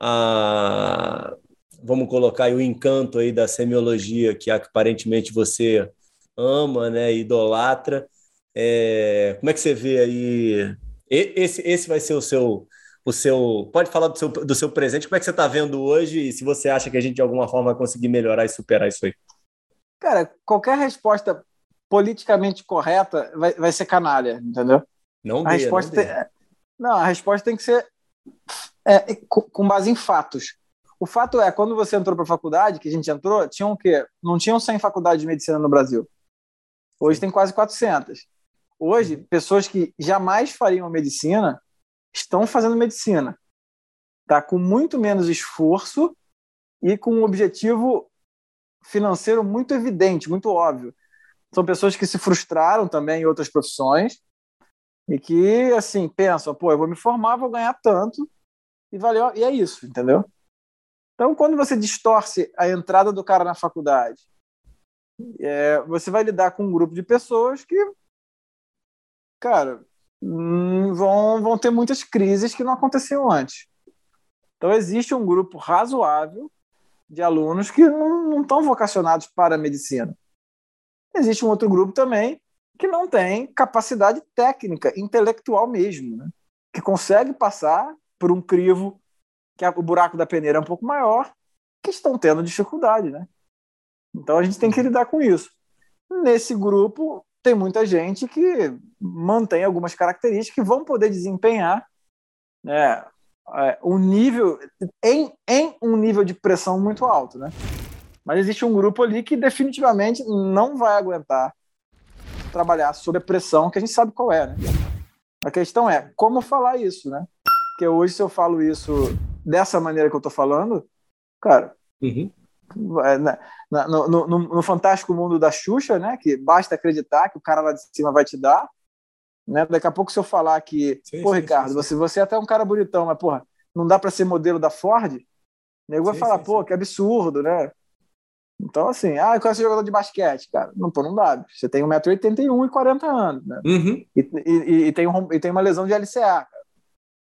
a vamos colocar o encanto aí da semiologia que aparentemente você ama, né, idolatra. É, como é que você vê aí? Esse, esse vai ser o seu o seu. Pode falar do seu, do seu presente, como é que você está vendo hoje e se você acha que a gente de alguma forma vai conseguir melhorar e superar isso aí? Cara, qualquer resposta politicamente correta vai, vai ser canalha, entendeu? Não a resposta não, tem, não, a resposta tem que ser é, com base em fatos. O fato é, quando você entrou para a faculdade, que a gente entrou, tinham o quê? Não tinham 100 faculdades de medicina no Brasil. Hoje tem quase 400. Hoje, pessoas que jamais fariam medicina estão fazendo medicina. Tá com muito menos esforço e com um objetivo financeiro muito evidente, muito óbvio. São pessoas que se frustraram também em outras profissões e que assim pensam, pô, eu vou me formar, vou ganhar tanto e valeu, e é isso, entendeu? Então, quando você distorce a entrada do cara na faculdade, é, você vai lidar com um grupo de pessoas que, cara, hum, vão, vão ter muitas crises que não aconteciam antes. Então, existe um grupo razoável de alunos que não, não estão vocacionados para a medicina. Existe um outro grupo também que não tem capacidade técnica, intelectual mesmo, né? que consegue passar por um crivo que o buraco da peneira é um pouco maior, que estão tendo dificuldade, né? Então a gente tem que lidar com isso. Nesse grupo tem muita gente que mantém algumas características que vão poder desempenhar né, é, um nível em, em um nível de pressão muito alto, né? Mas existe um grupo ali que definitivamente não vai aguentar trabalhar sob a pressão que a gente sabe qual é, né? A questão é como falar isso, né? Porque hoje se eu falo isso dessa maneira que eu tô falando, cara, uhum. é, na, na, no, no, no, fantástico mundo da Xuxa, né? Que basta acreditar que o cara lá de cima vai te dar, né? Daqui a pouco se eu falar que, sim, pô, sim, Ricardo, sim, Você, você é até um cara bonitão, mas porra, não dá para ser modelo da Ford? O nego vai falar, pô, que absurdo, né? Então, assim, ah, eu quero ser jogador de basquete, cara. Não, pô, não dá. Você tem 1,81m e 40 anos, né? Uhum. E, e, e, tem um, e tem uma lesão de LCA, cara.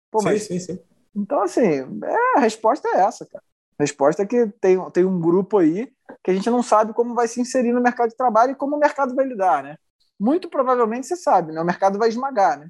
Pô, sim, mas, sim, sim. Então, assim, é, a resposta é essa, cara. A resposta é que tem, tem um grupo aí que a gente não sabe como vai se inserir no mercado de trabalho e como o mercado vai lidar, né? Muito provavelmente você sabe, né? O mercado vai esmagar, né?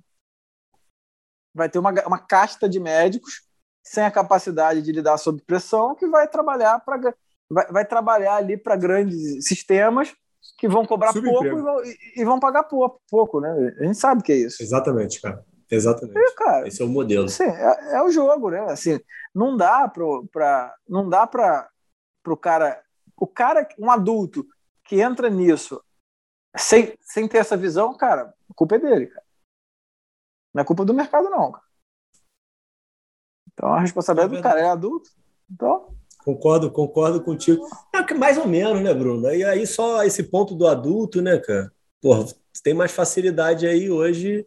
Vai ter uma, uma casta de médicos sem a capacidade de lidar sob pressão que vai trabalhar para vai, vai trabalhar ali para grandes sistemas que vão cobrar pouco e vão, e vão, pagar pouco, pouco, né? A gente sabe que é isso. Exatamente, cara. Exatamente. E, cara, Esse é o modelo. Assim, é, é, o jogo, né? Assim, não dá para não dá para o cara, o cara, um adulto que entra nisso sem, sem ter essa visão, cara, a culpa é dele, cara. Não é culpa do mercado, não. Cara. Então a responsabilidade é do cara é adulto. Então, Concordo, concordo contigo. É, mais ou menos, né, Bruno? E aí só esse ponto do adulto, né, cara? Porra, você tem mais facilidade aí hoje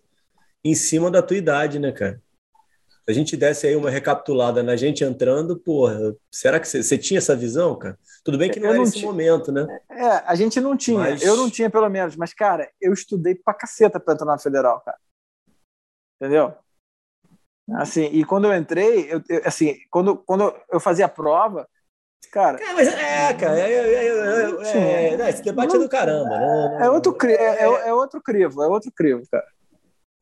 em cima da tua idade, né, cara? Se a gente desse aí uma recapitulada na gente entrando, porra, será que você tinha essa visão, cara? Tudo bem que não eu era não esse momento, né? É, a gente não tinha. Mas... Eu não tinha, pelo menos. Mas, cara, eu estudei pra caceta pra entrar na Federal, cara. Entendeu? Assim, e quando eu entrei, eu, eu, assim, quando, quando eu fazia a prova, cara. É, mas é, cara, é, é, é, esse debate é do caramba, né? É outro, é, é, outro crivo, é outro crivo, cara.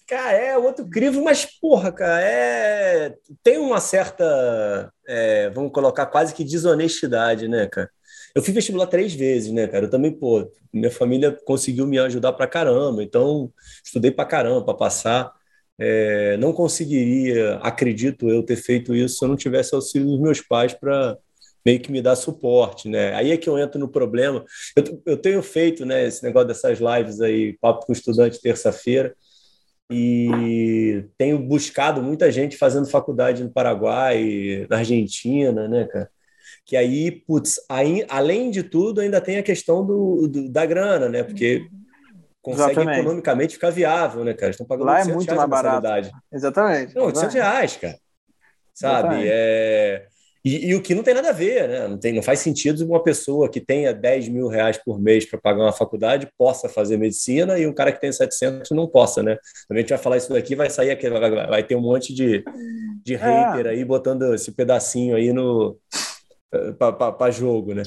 Cara, é outro crivo, mas, porra, cara, é... tem uma certa, é, vamos colocar, quase que desonestidade, né, cara? Eu fui vestibular três vezes, né, cara? Eu também, pô, minha família conseguiu me ajudar pra caramba, então estudei pra caramba pra passar. É, não conseguiria, acredito eu, ter feito isso se eu não tivesse auxílio dos meus pais para meio que me dar suporte, né? Aí é que eu entro no problema. Eu, eu tenho feito, né, esse negócio dessas lives aí, papo com estudante terça-feira, e tenho buscado muita gente fazendo faculdade no Paraguai, na Argentina, né, cara? Que aí, putz, aí, além de tudo, ainda tem a questão do, do da grana, né? Porque consegue Exatamente. economicamente ficar viável, né, cara? Estão pagando Lá é muito mais barato. Exatamente. Não, 800 reais, cara. Sabe? É... E, e, o que não tem nada a ver, né? Não, tem, não faz sentido uma pessoa que tenha 10 mil reais por mês para pagar uma faculdade possa fazer medicina e um cara que tem 700 não possa, né? Também a gente vai falar isso daqui, vai sair aqui, vai, vai ter um monte de, de é. hater aí botando esse pedacinho aí no eh, para jogo, né?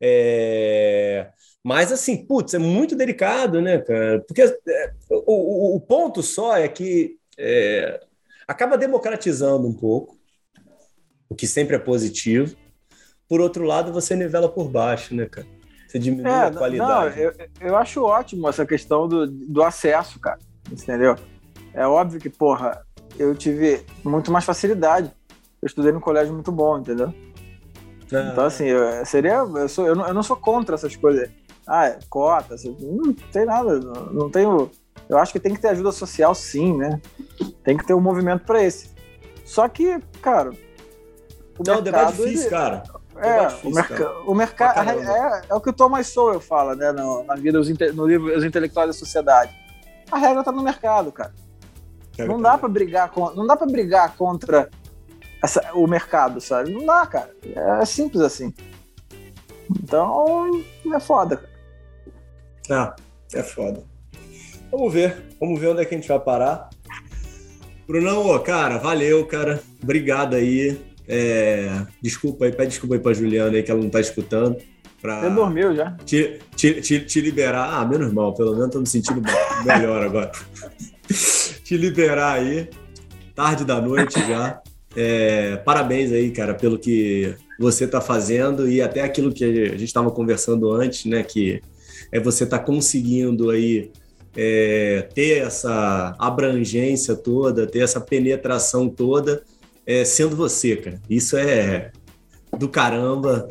É... Mas, assim, putz, é muito delicado, né, cara? Porque é, o, o, ponto só é que é, acaba democratizando um pouco, o que sempre é positivo. Por outro lado, você nivela por baixo, né, cara? Você diminui é, a qualidade. Não, eu, eu acho ótimo essa questão do, do acesso, cara. Entendeu? É óbvio que, porra, eu tive muito mais facilidade. Eu estudei num colégio muito bom, entendeu? Ah. Então, assim, eu, seria. Eu, sou, eu, não, eu não sou contra essas coisas. Ah, é, cota, assim, não tem nada. Não, não tenho. Eu acho que tem que ter ajuda social, sim, né? Tem que ter um movimento para esse. Só que, cara. O não, mercado, debate difícil, ele, cara. É, difícil, o, merc o mercado é, é, o que o Thomas Sowell fala, né, no, na vida, no livro Os Intelectuais da Sociedade. A regra tá no mercado, cara. Não dá para brigar com, não dá para brigar contra essa, o mercado, sabe? Não dá, cara. É simples assim. Então, é foda. Ah, é foda. Vamos ver. Vamos ver onde é que a gente vai parar. Brunão, cara, valeu, cara. Obrigado aí. É... Desculpa aí, pede desculpa aí pra Juliana aí que ela não tá escutando. Pra Você dormiu já? Te, te, te, te liberar. Ah, menos mal, pelo menos tô me sentindo melhor agora. [LAUGHS] te liberar aí. Tarde da noite já. É, parabéns aí, cara, pelo que você está fazendo e até aquilo que a gente estava conversando antes, né? Que é você tá conseguindo aí é, ter essa abrangência toda, ter essa penetração toda, é, sendo você, cara. Isso é do caramba.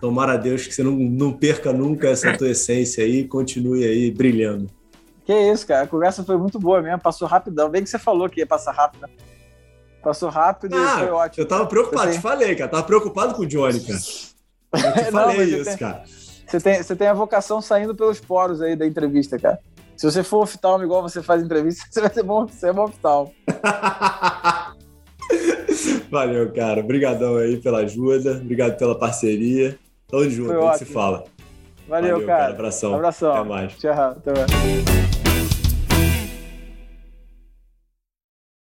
Tomara a Deus que você não, não perca nunca essa tua [LAUGHS] essência aí e continue aí brilhando. Que isso, cara. A conversa foi muito boa mesmo, passou rapidão. Bem que você falou que ia passar rápido. Passou rápido ah, e foi ótimo. Eu tava preocupado, te falei, cara. Tava preocupado com o Johnny, cara. Eu te [LAUGHS] falei não, isso, tem, cara. Você tem, você tem a vocação saindo pelos poros aí da entrevista, cara. Se você for oftalmo igual você faz entrevista, [LAUGHS] você vai ser bom, você é bom oftalmo. [LAUGHS] Valeu, cara. Obrigadão aí pela ajuda. Obrigado pela parceria. Tamo junto, a gente se fala. Valeu, Valeu cara. cara. Abração. Abração. Até mais. Tchau. Até mais.